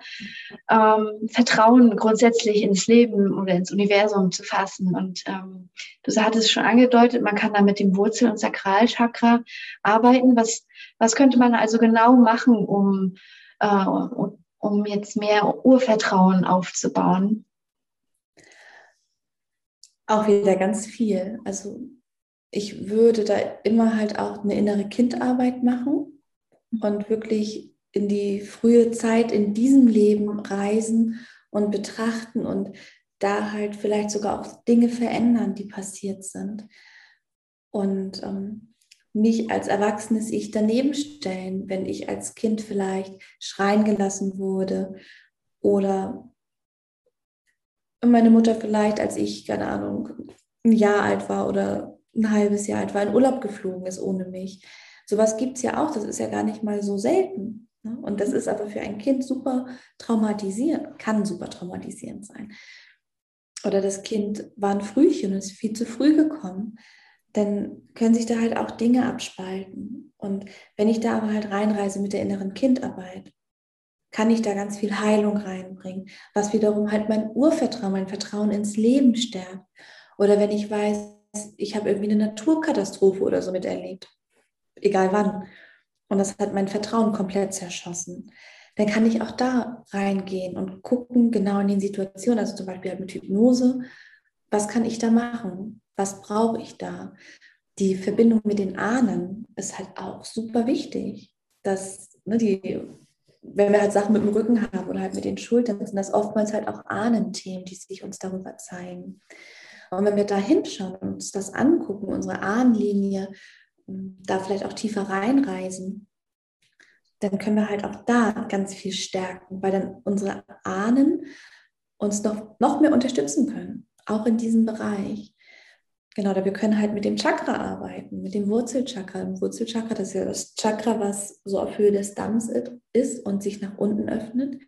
ähm, Vertrauen grundsätzlich ins Leben oder ins Universum zu fassen. Und ähm, du hattest schon angedeutet, man kann da mit dem Wurzel- und Sakralchakra arbeiten. Was, was könnte man also genau machen, um, äh, um jetzt mehr Urvertrauen aufzubauen? Auch wieder ganz viel. Also ich würde da immer halt auch eine innere Kindarbeit machen und wirklich in die frühe Zeit in diesem Leben reisen und betrachten und da halt vielleicht sogar auch Dinge verändern, die passiert sind. Und ähm, mich als erwachsenes Ich daneben stellen, wenn ich als Kind vielleicht schreien gelassen wurde oder meine Mutter vielleicht, als ich, keine Ahnung, ein Jahr alt war oder ein halbes Jahr alt war, in Urlaub geflogen ist ohne mich. Sowas gibt es ja auch, das ist ja gar nicht mal so selten. Ne? Und das ist aber für ein Kind super traumatisierend, kann super traumatisierend sein. Oder das Kind war ein Frühchen und ist viel zu früh gekommen. Dann können sich da halt auch Dinge abspalten. Und wenn ich da aber halt reinreise mit der inneren Kindarbeit, kann ich da ganz viel Heilung reinbringen, was wiederum halt mein Urvertrauen, mein Vertrauen ins Leben stärkt. Oder wenn ich weiß, ich habe irgendwie eine Naturkatastrophe oder so miterlebt, egal wann. Und das hat mein Vertrauen komplett zerschossen. Dann kann ich auch da reingehen und gucken, genau in den Situationen, also zum Beispiel mit Hypnose, was kann ich da machen? Was brauche ich da? Die Verbindung mit den Ahnen ist halt auch super wichtig. Dass, ne, die, wenn wir halt Sachen mit dem Rücken haben oder halt mit den Schultern, sind das oftmals halt auch Ahnenthemen, die sich uns darüber zeigen. Und wenn wir da hinschauen und uns das angucken, unsere Ahnenlinie, ähm, da vielleicht auch tiefer reinreisen, dann können wir halt auch da ganz viel stärken, weil dann unsere Ahnen uns noch, noch mehr unterstützen können, auch in diesem Bereich. Genau, da wir können halt mit dem Chakra arbeiten, mit dem Wurzelchakra. Im Wurzelchakra, das ist ja das Chakra, was so auf Höhe des Damms ist und sich nach unten öffnet.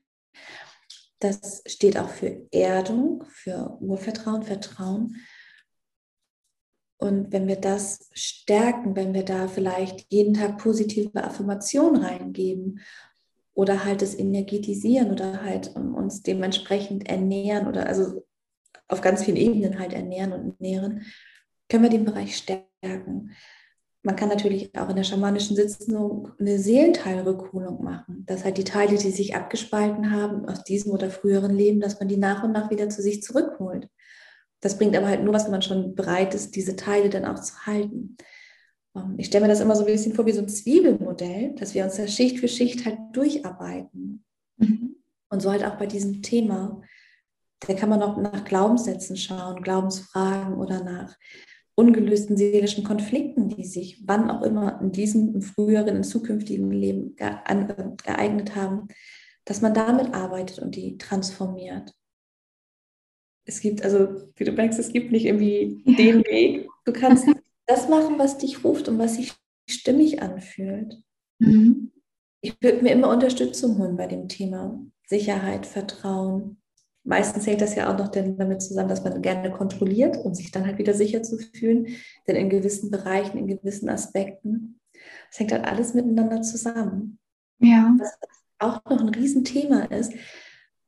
Das steht auch für Erdung, für Urvertrauen, Vertrauen. Und wenn wir das stärken, wenn wir da vielleicht jeden Tag positive Affirmationen reingeben oder halt das energetisieren oder halt uns dementsprechend ernähren oder also auf ganz vielen Ebenen halt ernähren und nähren, können wir den Bereich stärken. Man kann natürlich auch in der schamanischen Sitzung eine Seelenteilrückholung machen, dass halt die Teile, die sich abgespalten haben aus diesem oder früheren Leben, dass man die nach und nach wieder zu sich zurückholt. Das bringt aber halt nur, was man schon bereit ist, diese Teile dann auch zu halten. Ähm, ich stelle mir das immer so ein bisschen vor wie so ein Zwiebelmodell, dass wir uns da Schicht für Schicht halt durcharbeiten. Mhm. Und so halt auch bei diesem Thema. Da kann man auch nach Glaubenssätzen schauen, Glaubensfragen oder nach ungelösten seelischen Konflikten, die sich wann auch immer in diesem, im früheren, im zukünftigen Leben geeignet haben, dass man damit arbeitet und die transformiert. Es gibt, also wie du merkst, es gibt nicht irgendwie den Weg. Du kannst das machen, was dich ruft und was sich stimmig anfühlt. Mhm. Ich würde mir immer Unterstützung holen bei dem Thema Sicherheit, Vertrauen. Meistens hängt das ja auch noch damit zusammen, dass man gerne kontrolliert, um sich dann halt wieder sicher zu fühlen. Denn in gewissen Bereichen, in gewissen Aspekten, es hängt halt alles miteinander zusammen. Ja. Was auch noch ein Riesenthema ist,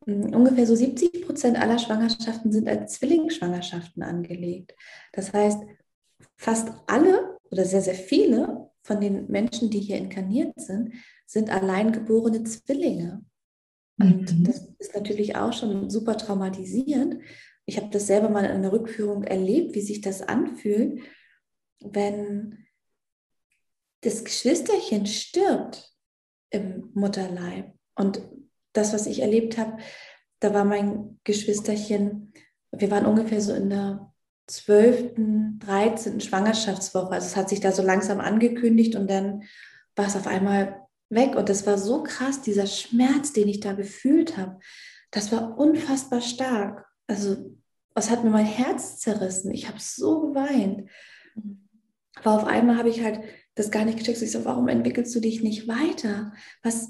hm, ungefähr so 70 Prozent aller Schwangerschaften sind als Zwillingsschwangerschaften angelegt. Das heißt, fast alle oder sehr, sehr viele von den Menschen, die hier inkarniert sind, sind alleingeborene Zwillinge. Und mhm. das ist natürlich auch schon super traumatisierend. Ich habe das selber mal in einer Rückführung erlebt, wie sich das anfühlt, wenn das Geschwisterchen stirbt im Mutterleib. Und das, was ich erlebt habe, da war mein Geschwisterchen, wir waren ungefähr so in der 12., 13. Schwangerschaftswoche. Also es hat sich da so langsam angekündigt und dann war es auf einmal weg. Und das war so krass, dieser Schmerz, den ich da gefühlt habe. Das war unfassbar stark. Also es hat mir mein Herz zerrissen. Ich habe so geweint. Aber auf einmal habe ich halt das gar nicht gecheckt. Ich so, warum entwickelst du dich nicht weiter? Was,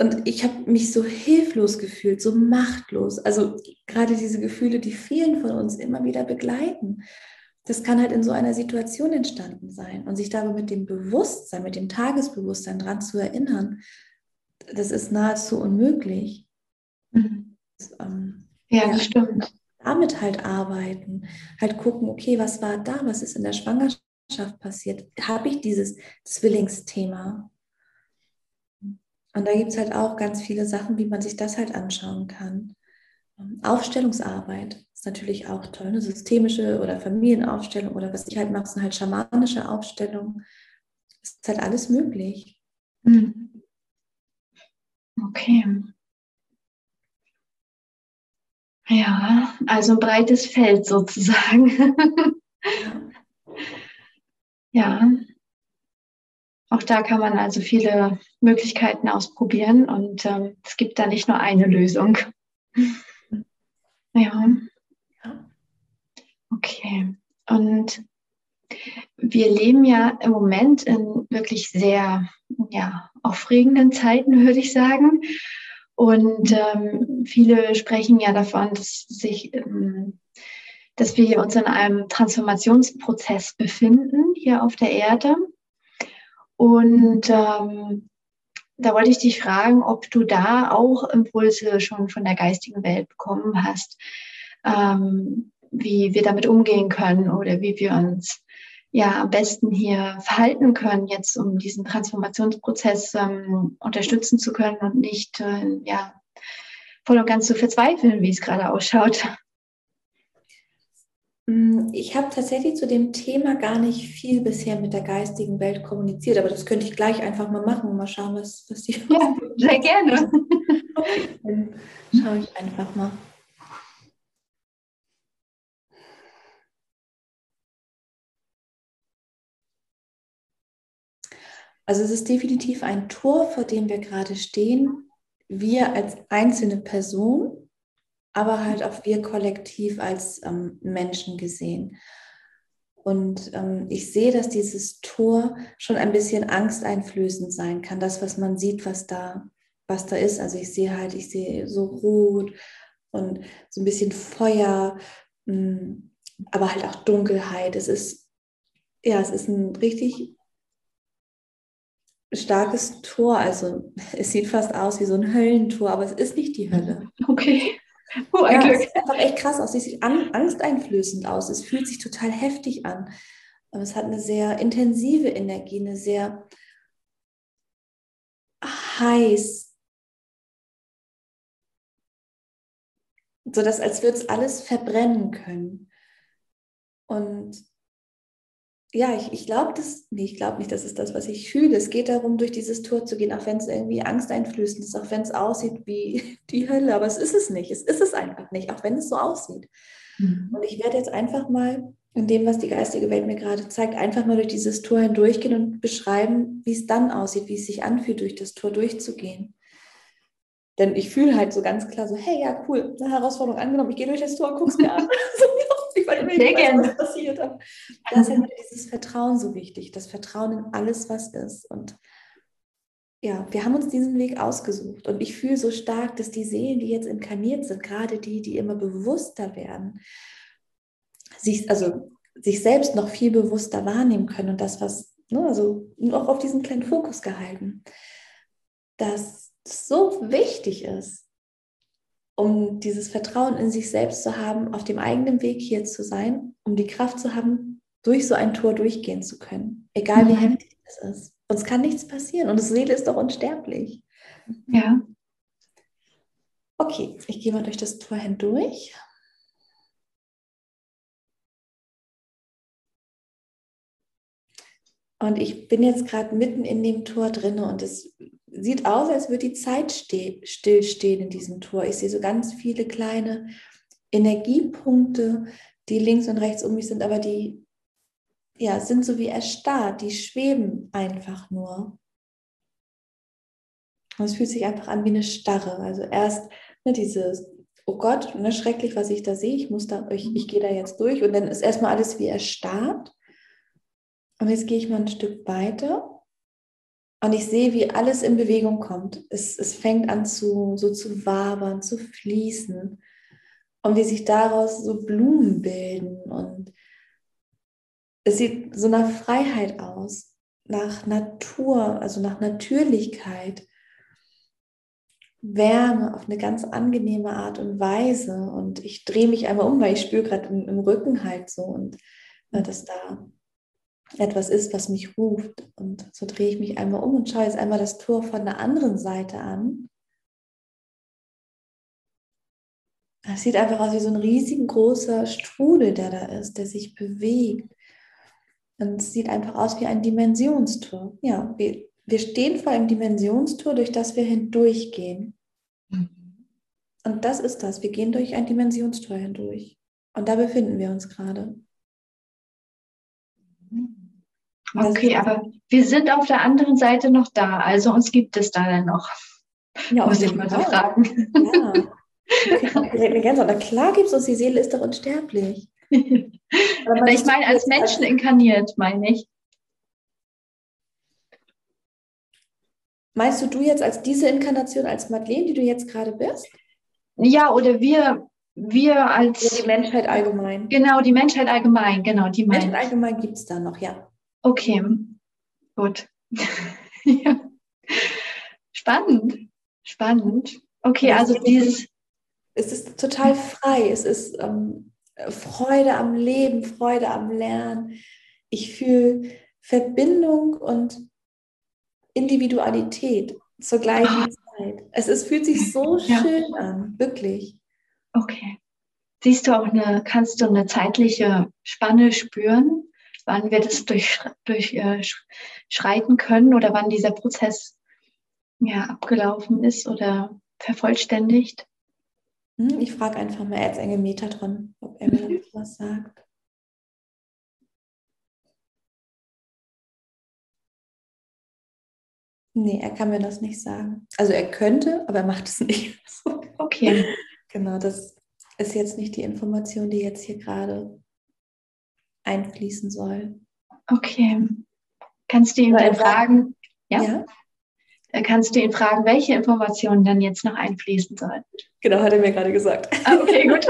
und ich habe mich so hilflos gefühlt, so machtlos. Also gerade diese Gefühle, die vielen von uns immer wieder begleiten. Das kann halt in so einer Situation entstanden sein. Und sich dabei mit dem Bewusstsein, mit dem Tagesbewusstsein dran zu erinnern, das ist nahezu unmöglich. Mhm. Das, ähm, ja, das stimmt. Damit halt arbeiten, halt gucken, okay, was war da, was ist in der Schwangerschaft passiert? Habe ich dieses Zwillingsthema? Und da gibt es halt auch ganz viele Sachen, wie man sich das halt anschauen kann. Aufstellungsarbeit ist natürlich auch toll, eine systemische oder Familienaufstellung oder was ich halt mache, sind halt schamanische Aufstellungen. Es ist halt alles möglich. Mhm. Okay. Ja, also ein breites Feld sozusagen. ja. ja. Auch da kann man also viele Möglichkeiten ausprobieren und ähm, es gibt da nicht nur eine Lösung. Ja. Okay. Und wir leben ja im Moment in wirklich sehr ja, aufregenden Zeiten, würde ich sagen. Und ähm, viele sprechen ja davon, dass sich, ähm, dass wir uns in einem Transformationsprozess befinden hier auf der Erde. Und ähm, da wollte ich dich fragen, ob du da auch Impulse schon von der geistigen Welt bekommen hast, ähm, wie wir damit umgehen können oder wie wir uns ja am besten hier verhalten können, jetzt um diesen Transformationsprozess ähm, unterstützen zu können und nicht äh, ja voll und ganz zu verzweifeln, wie es gerade ausschaut. Mm, ich habe tatsächlich zu dem Thema gar nicht viel bisher mit der geistigen Welt kommuniziert, aber das könnte ich gleich einfach mal machen und mal schauen, was, was die. Ja, sehr gerne. Dann schaue ich einfach mal. Also es ist definitiv ein Tor, vor dem wir gerade stehen. Wir als einzelne Person aber halt auch wir kollektiv als ähm, Menschen gesehen. Und ähm, ich sehe, dass dieses Tor schon ein bisschen angsteinflößend sein kann, das, was man sieht, was da, was da ist. Also ich sehe halt, ich sehe so rot und so ein bisschen Feuer, mh, mm, aber halt auch Dunkelheit. Es ist, ja, es ist ein richtig starkes Tor. Also es sieht fast aus wie so ein Höllentor, aber es ist nicht die Hölle. Okay. Oh, ein ja, Glück. Es sieht einfach echt krass aus. Es sieht angsteinflößend aus. Es fühlt sich total heftig an. Aber es hat eine sehr intensive Energie, eine sehr heiß. So dass als würde es alles verbrennen können. Und ja, ich, ich glaube das, nee, ich glaube nicht, das ist das, was ich fühle. Es geht darum, durch dieses Tor zu gehen, auch wenn es irgendwie angsteinflößend ist, auch wenn es aussieht wie die Hölle, aber es ist es nicht. Es ist es einfach nicht, auch wenn es so aussieht. Mhm. Und ich werde jetzt einfach mal in dem, was die geistige Welt mir gerade zeigt, einfach mal durch dieses Tor hindurchgehen und beschreiben, wie es dann aussieht, wie es sich anfühlt, durch das Tor durchzugehen. Denn ich fühle halt so ganz klar so, hey, ja, cool, eine Herausforderung angenommen, ich gehe durch das Tor, guck's mir an. ich weil ich Sehr gerne. was passiert. Aber da ist halt dieses Vertrauen so wichtig, das Vertrauen in alles, was ist. Und ja, wir haben uns diesen Weg ausgesucht. Und ich fühle so stark, dass die Seelen, die jetzt inkarniert sind, gerade die, die immer bewusster werden, sich, also sich selbst noch viel bewusster wahrnehmen können und das, was, ne, also auch auf diesen kleinen Fokus gehalten, dass es so wichtig ist, um dieses Vertrauen in sich selbst zu haben, auf dem eigenen Weg hier zu sein, um die Kraft zu haben, durch so ein Tor durchgehen zu können, egal mhm. wie heftig es ist. Uns kann nichts passieren und die Seele ist doch unsterblich. Ja. Okay, ich gehe mal durch das Tor hindurch. Und ich bin jetzt gerade mitten in dem Tor drin und es sieht aus, als würde die Zeit stillstehen in diesem Tor. Ich sehe so ganz viele kleine Energiepunkte, die links und rechts um mich sind, aber die ja, sind so wie erstarrt, die schweben einfach nur. Und es fühlt sich einfach an wie eine Starre. Also erst ne, dieses, oh Gott, ne, schrecklich, was ich da sehe, ich muss da, ich, ich gehe da jetzt durch und dann ist erstmal alles wie erstarrt. Und jetzt gehe ich mal ein Stück weiter und ich sehe, wie alles in Bewegung kommt. Es, es fängt an zu, so zu wabern, zu fließen und wie sich daraus so Blumen bilden und es sieht so nach Freiheit aus, nach Natur, also nach Natürlichkeit, Wärme auf eine ganz angenehme Art und Weise. Und ich drehe mich einmal um, weil ich spüre gerade im, im, Rücken halt so und äh, dass da etwas ist, was mich ruft. Und so drehe ich mich einmal um und schaue jetzt einmal das Tor von der anderen Seite an. Es sieht einfach aus wie so ein riesengroßer Strudel, der da ist, der sich bewegt. Und es sieht einfach aus wie ein Dimensionstor. Ja, wir, wir stehen vor einem Dimensionstor, durch das wir hindurchgehen. Mhm. Und das ist das. Wir gehen durch ein Dimensionstor hindurch. Und da befinden wir uns gerade. Okay, aber wir sind auf der anderen Seite noch da. Also uns gibt es da dann noch. Ja, Muss ich mal so fragen. Ja. Okay, klar gibt es uns, die Seele ist doch unsterblich. ich meine, als Menschen inkarniert, meine ich. Meinst du du jetzt als diese Inkarnation, als Madeleine, die du jetzt gerade bist? Ja, oder wir, wir als. Ja, die Menschheit allgemein. Genau, die Menschheit allgemein, genau, die Menschheit allgemein gibt es da noch, ja. Okay, gut. ja. Spannend, spannend. Okay, also dieses. Es ist total frei. Es ist ähm, Freude am Leben, Freude am Lernen. Ich fühle Verbindung und Individualität zur gleichen oh. Zeit. Es ist, fühlt sich so ja. schön an, wirklich. Okay. Siehst du auch eine, kannst du eine zeitliche Spanne spüren, wann wir das durchschreiten durch, äh, können oder wann dieser Prozess ja, abgelaufen ist oder vervollständigt? Hm, ich frage einfach mal Erzengel Metatron, ob er mir was sagt. Nee, er kann mir das nicht sagen. Also er könnte, aber er macht es nicht. Okay. Genau, das ist jetzt nicht die Information, die jetzt hier gerade einfließen soll. Okay. Kannst du ihn dann fragen? Ja. ja? Äh, kannst du ihn fragen, welche Informationen dann jetzt noch einfließen sollen. Genau, hat er mir gerade gesagt. Ah, okay, gut.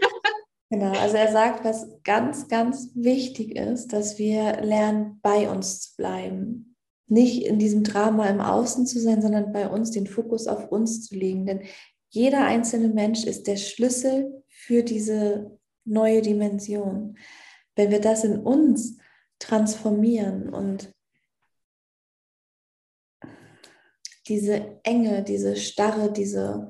genau, also er sagt, was ganz, ganz wichtig ist, dass wir lernen, bei uns zu bleiben. Nicht in diesem Drama im Außen zu sein, sondern bei uns den Fokus auf uns zu legen. Denn jeder einzelne Mensch ist der Schlüssel für diese neue Dimension. Wenn wir das in uns transformieren und diese Enge, diese Starre, diese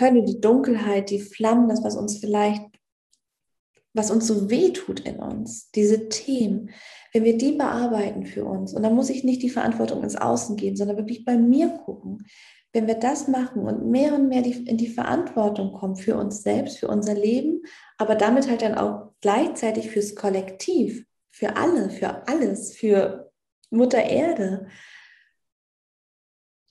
Hölle, die Dunkelheit, die Flammen, das, was uns vielleicht, was uns so weh tut in uns, diese Themen, wenn wir die bearbeiten für uns, und dann muss ich nicht die Verantwortung ins Außen geben, sondern wirklich bei mir gucken, wenn wir das machen und mehr und mehr die, in die Verantwortung kommen für uns selbst, für unser Leben, aber damit halt dann auch gleichzeitig fürs Kollektiv, für alle, für alles, für Mutter Erde,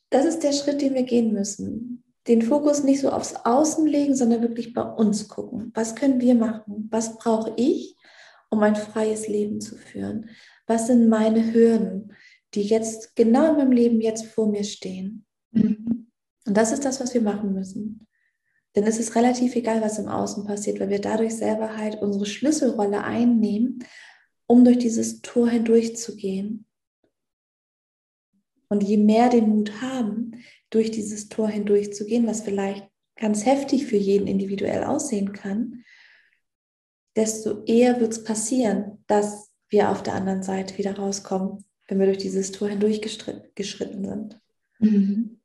das ist der Schritt, den wir gehen müssen. den Fokus nicht so aufs Außen legen, sondern wirklich bei uns gucken. Was können wir machen? Was brauche ich, um ein freies Leben zu führen? Was sind meine Hürden, die jetzt genau in meinem Leben jetzt vor mir stehen? Mhm. Und das ist das, was wir machen müssen. Denn es ist relativ egal, was im Außen passiert, weil wir dadurch selber halt unsere Schlüsselrolle einnehmen, um durch dieses Tor hindurchzugehen. Und je mehr den Mut haben, durch dieses Tor hindurchzugehen, was vielleicht ganz heftig für jeden individuell aussehen kann, desto eher wird es passieren, dass wir auf der anderen Seite wieder rauskommen, wenn wir durch dieses Tor hindurch geschritten sind. Mhm.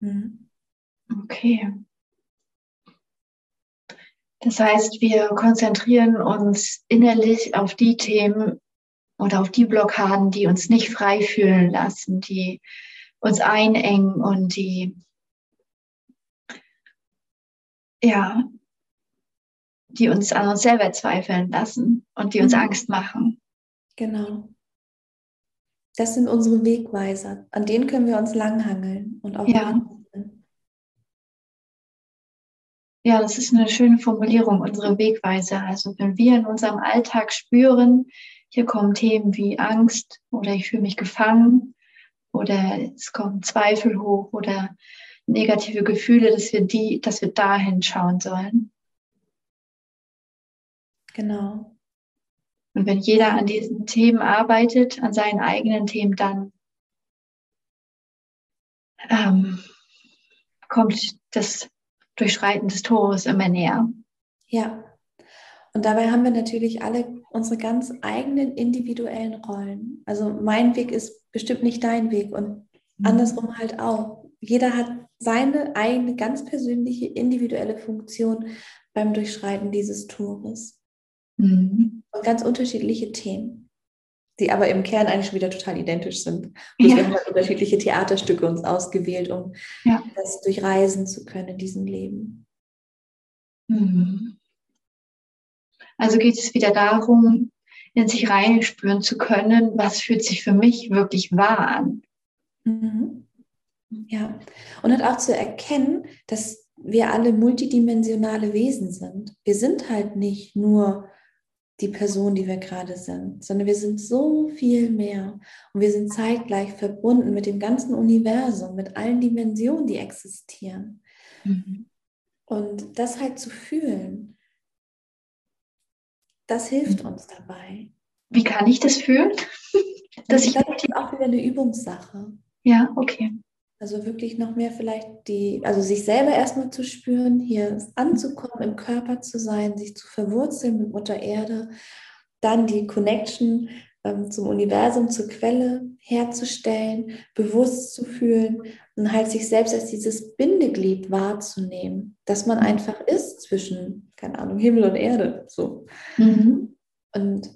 Mhm. Okay. Das heißt, wir konzentrieren uns innerlich auf die Themen oder auf die Blockaden, die uns nicht frei fühlen lassen, die uns einengen und die, ja, die uns an uns selber zweifeln lassen und die uns mhm. Angst machen. Genau. Das sind unsere Wegweiser. An denen können wir uns langhangeln und auch ja. Ja, das ist eine schöne Formulierung, unsere Wegweiser. Also wenn wir in unserem Alltag spüren, hier kommen Themen wie Angst oder ich fühle mich gefangen oder es kommen Zweifel hoch oder negative Gefühle, dass wir die, dass wir dahin schauen sollen. Genau. Und wenn jeder an diesen Themen arbeitet, an seinen eigenen Themen, dann ähm, kommt das Durchschreiten des Tores immer näher. Ja. Und dabei haben wir natürlich alle unsere ganz eigenen individuellen Rollen. Also mein Weg ist bestimmt nicht dein Weg und mhm. andersrum halt auch. Jeder hat seine eigene ganz persönliche individuelle Funktion beim Durchschreiten dieses Tores. Mhm. Und ganz unterschiedliche Themen, die aber im Kern eigentlich schon wieder total identisch sind. Und ja. wir haben halt unterschiedliche Theaterstücke uns ausgewählt, um ja. das durchreisen zu können in diesem Leben. Mhm. Also geht es wieder darum, in sich reinspüren zu können, was fühlt sich für mich wirklich wahr an. Mhm. Ja, und halt auch zu erkennen, dass wir alle multidimensionale Wesen sind. Wir sind halt nicht nur die Person, die wir gerade sind, sondern wir sind so viel mehr und wir sind zeitgleich verbunden mit dem ganzen Universum, mit allen Dimensionen, die existieren. Mhm. Und das halt zu fühlen, das hilft uns dabei. Wie kann ich das fühlen? das ist auch wieder eine Übungssache. Ja, okay. Also wirklich noch mehr vielleicht die, also sich selber erstmal zu spüren, hier anzukommen, im Körper zu sein, sich zu verwurzeln mit Mutter Erde, dann die Connection ähm, zum Universum, zur Quelle herzustellen, bewusst zu fühlen und halt sich selbst als dieses Bindeglied wahrzunehmen, dass man einfach ist zwischen, keine Ahnung, Himmel und Erde. So. Mhm. Und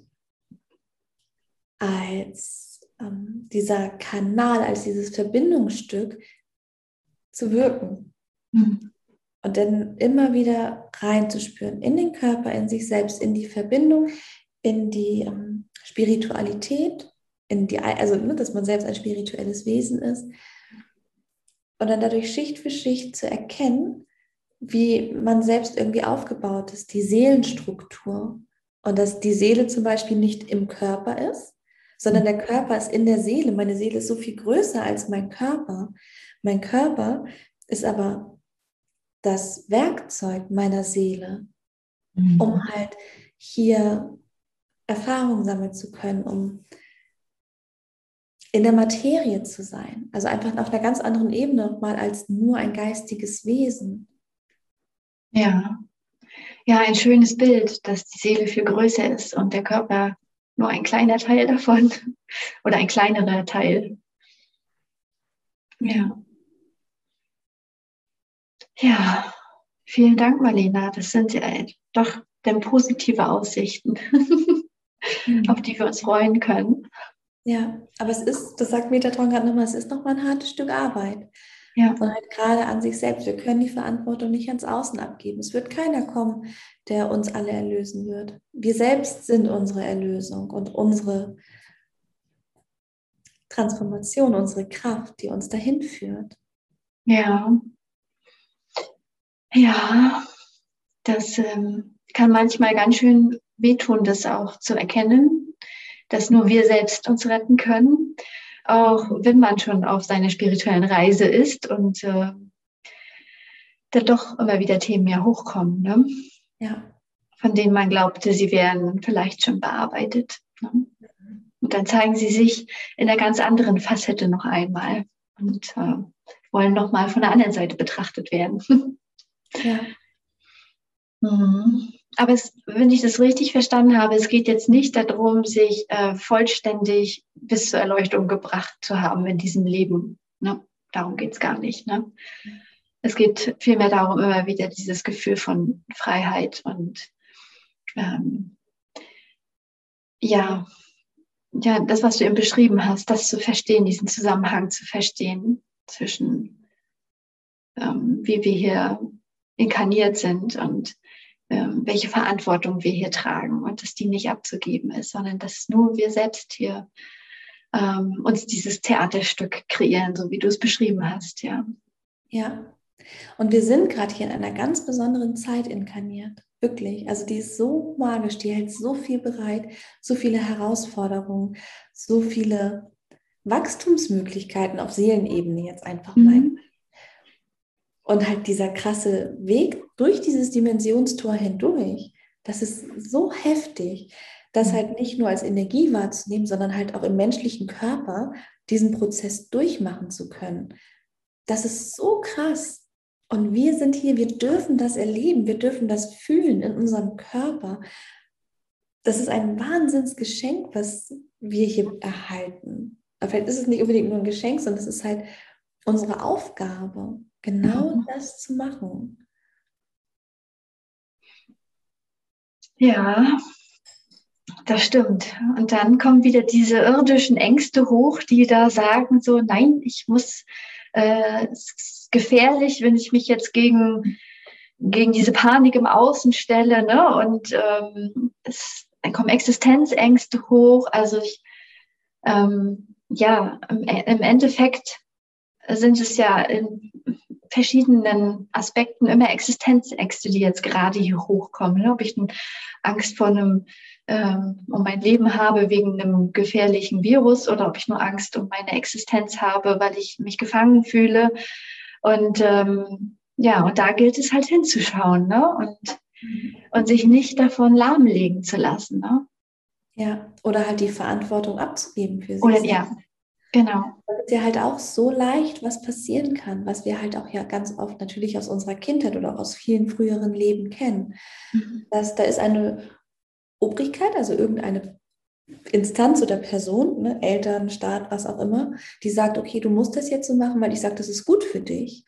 als ähm, dieser Kanal, als dieses Verbindungsstück zu wirken. Mhm. Und dann immer wieder reinzuspüren in den Körper, in sich selbst, in die Verbindung, in die ähm, Spiritualität, in die, also ne, dass man selbst ein spirituelles Wesen ist. Und dann dadurch Schicht für Schicht zu erkennen, wie man selbst irgendwie aufgebaut ist, die Seelenstruktur. Und dass die Seele zum Beispiel nicht im Körper ist, sondern der Körper ist in der Seele. Meine Seele ist so viel größer als mein Körper. Mein Körper ist aber das Werkzeug meiner Seele, mhm. um halt hier Erfahrungen sammeln zu können, um in der Materie zu sein. Also einfach auf einer ganz anderen Ebene mal als nur ein geistiges Wesen. Ja. Ja, ein schönes Bild, dass die Seele viel größer ist und der Körper nur ein kleiner Teil davon oder ein kleinerer Teil. Ja. Ja, vielen Dank, Marlena. Das sind ja doch dann positive Aussichten, mhm. auf die wir uns freuen können. Ja, aber es ist, das sagt Metatron gerade nochmal, es ist nochmal ein hartes Stück Arbeit. Ja. Und halt gerade an sich selbst. Wir können die Verantwortung nicht ans Außen abgeben. Es wird keiner kommen, der uns alle erlösen wird. Wir selbst sind unsere Erlösung und unsere Transformation, unsere Kraft, die uns dahin führt. Ja. Ja, das ähm, kann manchmal ganz schön wehtun, das auch zu erkennen, dass nur wir selbst uns retten können, auch wenn man schon auf seiner spirituellen Reise ist und äh, da doch immer wieder Themen ja hochkommen, ne? Ja. von denen man glaubte, sie wären vielleicht schon bearbeitet. Ne? Und dann zeigen sie sich in einer ganz anderen Facette noch einmal und äh, wollen nochmal von der anderen Seite betrachtet werden. Ja. Mhm. Aber es, wenn ich das richtig verstanden habe, es geht jetzt nicht darum, sich äh, vollständig bis zur Erleuchtung gebracht zu haben in diesem Leben. Ne? Darum geht es gar nicht. Ne? Es geht vielmehr darum, immer wieder dieses Gefühl von Freiheit und ähm, ja, ja, das, was du eben beschrieben hast, das zu verstehen, diesen Zusammenhang zu verstehen zwischen, ähm, wie wir hier inkarniert sind und welche Verantwortung wir hier tragen und dass die nicht abzugeben ist, sondern dass nur wir selbst hier ähm, uns dieses Theaterstück kreieren, so wie du es beschrieben hast, ja. Ja. Und wir sind gerade hier in einer ganz besonderen Zeit inkarniert. Wirklich. Also die ist so magisch, die hält so viel bereit, so viele Herausforderungen, so viele Wachstumsmöglichkeiten auf Seelenebene jetzt einfach mal. Mhm. Und halt dieser krasse Weg durch dieses Dimensionstor hindurch, das ist so heftig, das mhm. halt nicht nur als Energie wahrzunehmen, sondern halt auch im menschlichen Körper diesen Prozess durchmachen zu können. Das ist so krass. Und wir sind hier, wir dürfen das erleben, wir dürfen das fühlen in unserem Körper. Das ist ein Wahnsinnsgeschenk, was wir hier erhalten. Aber vielleicht ist es nicht unbedingt nur ein Geschenk, sondern es ist halt unsere Aufgabe, genau mhm. das zu machen. Ja, das stimmt. Und dann kommen wieder diese irdischen Ängste hoch, die da sagen so, nein, ich muss äh, gefährlich, wenn ich mich jetzt gegen, gegen diese Panik im Außen stelle. Ne? Und ähm, es, dann kommen Existenzängste hoch. Also ich, ähm, ja, im, im Endeffekt sind es ja in verschiedenen Aspekten immer Existenzängste, die jetzt gerade hier hochkommen. Ne? Ob ich Angst vor einem ähm, um mein Leben habe wegen einem gefährlichen Virus oder ob ich nur Angst um meine Existenz habe, weil ich mich gefangen fühle und ähm, ja, und da gilt es halt hinzuschauen ne? und, und sich nicht davon lahmlegen zu lassen. Ne? Ja, oder halt die Verantwortung abzugeben für sich. Oder ja, genau. Das ist ja halt auch so leicht, was passieren kann, was wir halt auch ja ganz oft natürlich aus unserer Kindheit oder auch aus vielen früheren Leben kennen. Mhm. Dass da ist eine Obrigkeit, also irgendeine Instanz oder Person, ne, Eltern, Staat, was auch immer, die sagt, okay, du musst das jetzt so machen, weil ich sage, das ist gut für dich.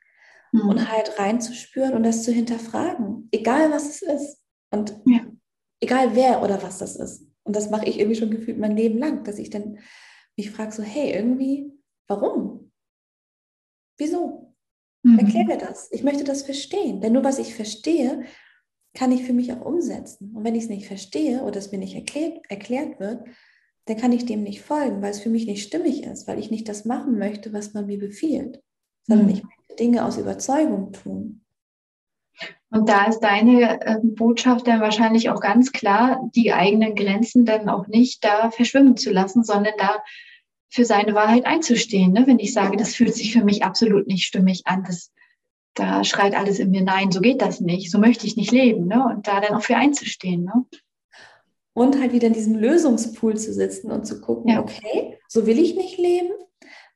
Mhm. Und halt reinzuspüren und das zu hinterfragen, egal was es ist. Und ja. egal wer oder was das ist. Und das mache ich irgendwie schon gefühlt mein Leben lang, dass ich dann mich frage, so, hey, irgendwie, warum? Wieso? Mhm. Erklär mir das. Ich möchte das verstehen. Denn nur was ich verstehe, kann ich für mich auch umsetzen. Und wenn ich es nicht verstehe oder es mir nicht erklärt, erklärt wird, dann kann ich dem nicht folgen, weil es für mich nicht stimmig ist, weil ich nicht das machen möchte, was man mir befiehlt, sondern mhm. ich möchte Dinge aus Überzeugung tun. Und da ist deine äh, Botschaft dann wahrscheinlich auch ganz klar, die eigenen Grenzen dann auch nicht da verschwimmen zu lassen, sondern da für seine Wahrheit einzustehen. Ne? Wenn ich sage, das fühlt sich für mich absolut nicht stimmig an, das da schreit alles in mir, nein, so geht das nicht, so möchte ich nicht leben. Ne? Und da dann auch für einzustehen. Ne? Und halt wieder in diesem Lösungspool zu sitzen und zu gucken, ja. okay, so will ich nicht leben.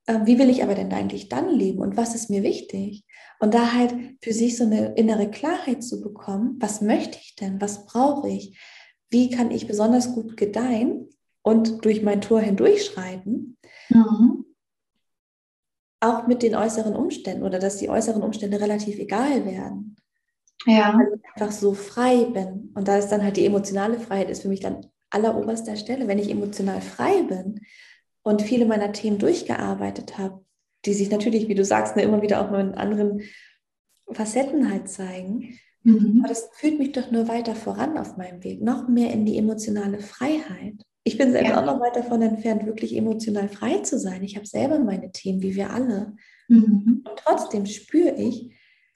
Ähm, wie will ich aber denn eigentlich dann leben und was ist mir wichtig? Und da halt für sich so eine innere Klarheit zu bekommen, was möchte ich denn, was brauche ich, wie kann ich besonders gut gedeihen und durch mein Tor hindurchschreiten, mhm auch mit den äußeren Umständen oder dass die äußeren Umstände relativ egal werden. Ja. Weil ich einfach so frei bin. Und da ist dann halt die emotionale Freiheit ist für mich dann alleroberster Stelle. Wenn ich emotional frei bin und viele meiner Themen durchgearbeitet habe, die sich natürlich, wie du sagst, ne, immer wieder auch nur in anderen Facetten halt zeigen. Mhm. Aber das führt mich doch nur weiter voran auf meinem Weg, noch mehr in die emotionale Freiheit. Ich bin selbst ja. auch noch weit davon entfernt, wirklich emotional frei zu sein. Ich habe selber meine Themen, wie wir alle. Mhm. Und trotzdem spüre ich,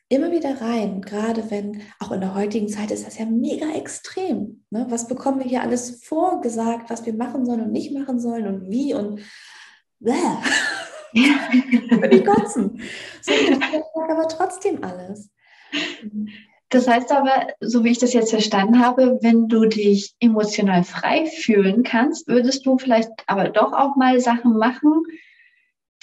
immer wieder rein, gerade wenn, auch in der heutigen Zeit ist das ja mega extrem. Ne? Was bekommen wir hier alles vorgesagt, was wir machen sollen und nicht machen sollen und wie und bäh. Würde ich kotzen. So, ich aber trotzdem alles. Das heißt aber, so wie ich das jetzt verstanden habe, wenn du dich emotional frei fühlen kannst, würdest du vielleicht aber doch auch mal Sachen machen,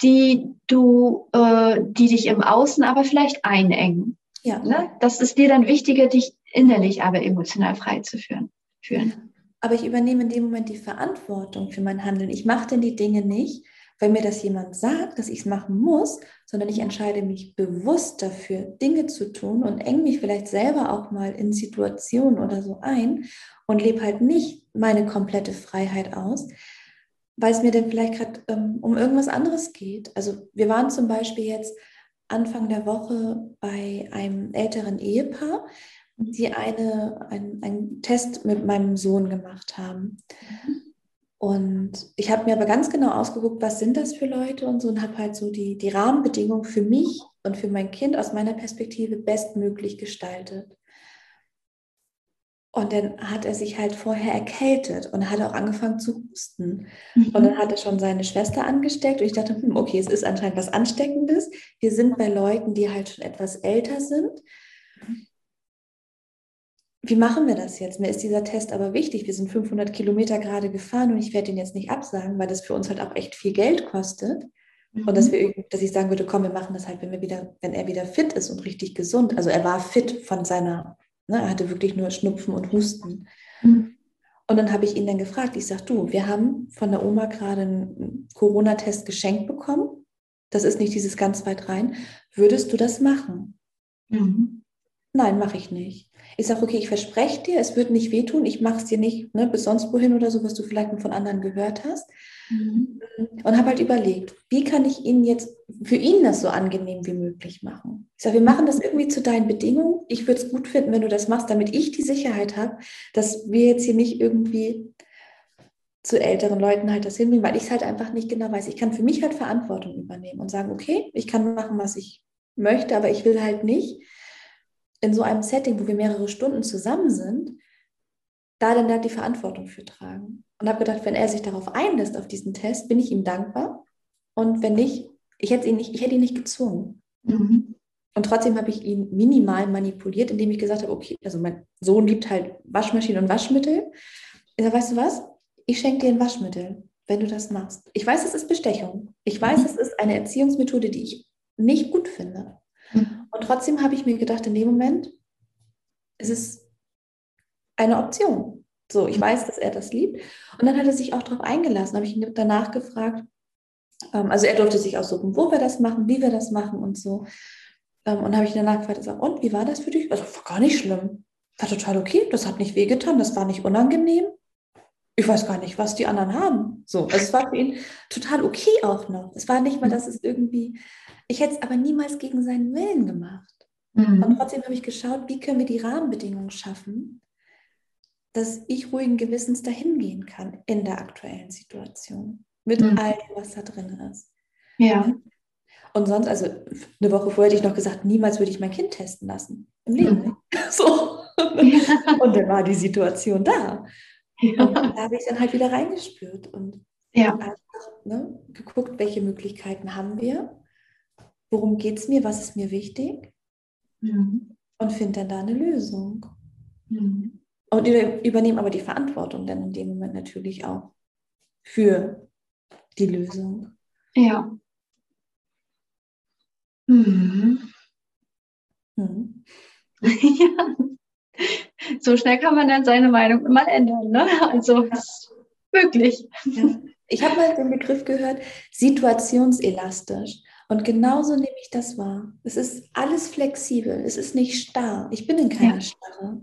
die du, äh, die dich im Außen aber vielleicht einengen. Ja. Ne? Das ist dir dann wichtiger, dich innerlich aber emotional frei zu führen. führen. Aber ich übernehme in dem Moment die Verantwortung für mein Handeln. Ich mache denn die Dinge nicht, weil mir das jemand sagt, dass ich es machen muss, sondern ich entscheide mich bewusst dafür, Dinge zu tun und eng mich vielleicht selber auch mal in Situationen oder so ein und lebe halt nicht meine komplette Freiheit aus, weil es mir denn vielleicht gerade ähm, um irgendwas anderes geht. Also wir waren zum Beispiel jetzt Anfang der Woche bei einem älteren Ehepaar, die eine, ein, einen Test mit meinem Sohn gemacht haben. Mhm. Und ich habe mir aber ganz genau ausgeguckt, was sind das für Leute und so und habe halt so die, die Rahmenbedingungen für mich und für mein Kind aus meiner Perspektive bestmöglich gestaltet. Und dann hat er sich halt vorher erkältet und hat auch angefangen zu husten. Mhm. Und dann hat er schon seine Schwester angesteckt. Und ich dachte, hm, okay, es ist anscheinend was Ansteckendes. Wir sind bei Leuten, die halt schon etwas älter sind wie machen wir das jetzt? Mir ist dieser Test aber wichtig. Wir sind 500 Kilometer gerade gefahren und ich werde den jetzt nicht absagen, weil das für uns halt auch echt viel Geld kostet. Mhm. Und dass, wir, dass ich sagen würde, komm, wir machen das halt, wenn, wir wieder, wenn er wieder fit ist und richtig gesund. Also er war fit von seiner, ne, er hatte wirklich nur Schnupfen und Husten. Mhm. Und dann habe ich ihn dann gefragt, ich sage, du, wir haben von der Oma gerade einen Corona-Test geschenkt bekommen. Das ist nicht dieses ganz weit rein. Würdest du das machen? Mhm. Nein, mache ich nicht. Ich sage, okay, ich verspreche dir, es wird nicht wehtun, ich mache es dir nicht ne, bis sonst wohin oder so, was du vielleicht von anderen gehört hast. Mhm. Und habe halt überlegt, wie kann ich ihn jetzt für ihn das so angenehm wie möglich machen? Ich sage, wir machen das irgendwie zu deinen Bedingungen. Ich würde es gut finden, wenn du das machst, damit ich die Sicherheit habe, dass wir jetzt hier nicht irgendwie zu älteren Leuten halt das hinbringen, weil ich es halt einfach nicht genau weiß. Ich kann für mich halt Verantwortung übernehmen und sagen, okay, ich kann machen, was ich möchte, aber ich will halt nicht, in so einem Setting, wo wir mehrere Stunden zusammen sind, da dann da die Verantwortung für tragen. Und habe gedacht, wenn er sich darauf einlässt, auf diesen Test, bin ich ihm dankbar. Und wenn nicht, ich hätte ihn nicht, ich hätte ihn nicht gezwungen. Mhm. Und trotzdem habe ich ihn minimal manipuliert, indem ich gesagt habe, okay, also mein Sohn liebt halt Waschmaschinen und Waschmittel. Ich sage, weißt du was? Ich schenke dir ein Waschmittel, wenn du das machst. Ich weiß, es ist Bestechung. Ich weiß, mhm. es ist eine Erziehungsmethode, die ich nicht gut finde. Mhm. Und trotzdem habe ich mir gedacht, in dem Moment ist es eine Option. So, ich weiß, dass er das liebt. Und dann hat er sich auch darauf eingelassen, habe ich ihn danach gefragt. Ähm, also er durfte sich aussuchen, wo wir das machen, wie wir das machen und so. Ähm, und habe ich danach gefragt, sag, und wie war das für dich? Also war gar nicht schlimm. War total okay. Das hat nicht wehgetan, das war nicht unangenehm. Ich weiß gar nicht, was die anderen haben. So, also es war für ihn total okay auch noch. Es war nicht mal, dass es irgendwie ich hätte es aber niemals gegen seinen Willen gemacht. Mhm. Und trotzdem habe ich geschaut, wie können wir die Rahmenbedingungen schaffen, dass ich ruhigen Gewissens dahin gehen kann in der aktuellen Situation. Mit mhm. all dem, was da drin ist. Ja. Und sonst, also eine Woche vorher hätte ich noch gesagt, niemals würde ich mein Kind testen lassen. Im Leben mhm. So. Und dann war die Situation da. Ja. Und da habe ich dann halt wieder reingespürt und ja. einfach ne, geguckt, welche Möglichkeiten haben wir worum geht es mir, was ist mir wichtig mhm. und finde dann da eine Lösung. Mhm. Und übernehme aber die Verantwortung dann in dem Moment natürlich auch für die Lösung. Ja. Mhm. Mhm. ja. So schnell kann man dann seine Meinung mal ändern. Ne? Also wirklich. Ja. Ich habe mal den Begriff gehört, situationselastisch. Und genauso nehme ich das wahr. Es ist alles flexibel, es ist nicht starr. Ich bin in keiner ja. Starre.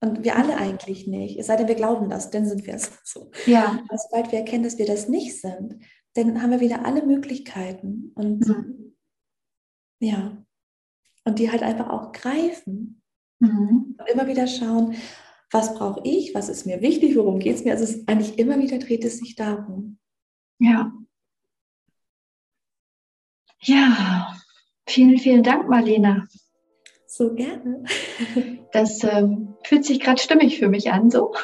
Und wir alle eigentlich nicht. Es sei denn, wir glauben das, dann sind wir es so. Ja. Aber sobald wir erkennen, dass wir das nicht sind, dann haben wir wieder alle Möglichkeiten. Und mhm. ja, und die halt einfach auch greifen. Mhm. Und immer wieder schauen, was brauche ich, was ist mir wichtig, worum geht es mir. Also es ist eigentlich immer wieder dreht es sich darum. Ja. Ja, Vielen, vielen Dank, Marlena. So gerne. Das ähm, fühlt sich gerade stimmig für mich an, so.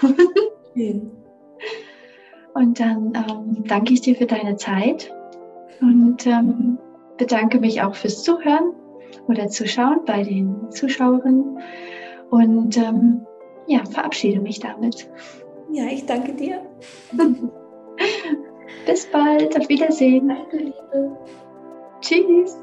Schön. Und dann ähm, danke ich dir für deine Zeit und ähm, bedanke mich auch fürs Zuhören oder Zuschauen bei den Zuschauerinnen und ähm, ja, verabschiede mich damit. Ja, ich danke dir. Bis bald, auf Wiedersehen. Danke, Liebe. Tschüss.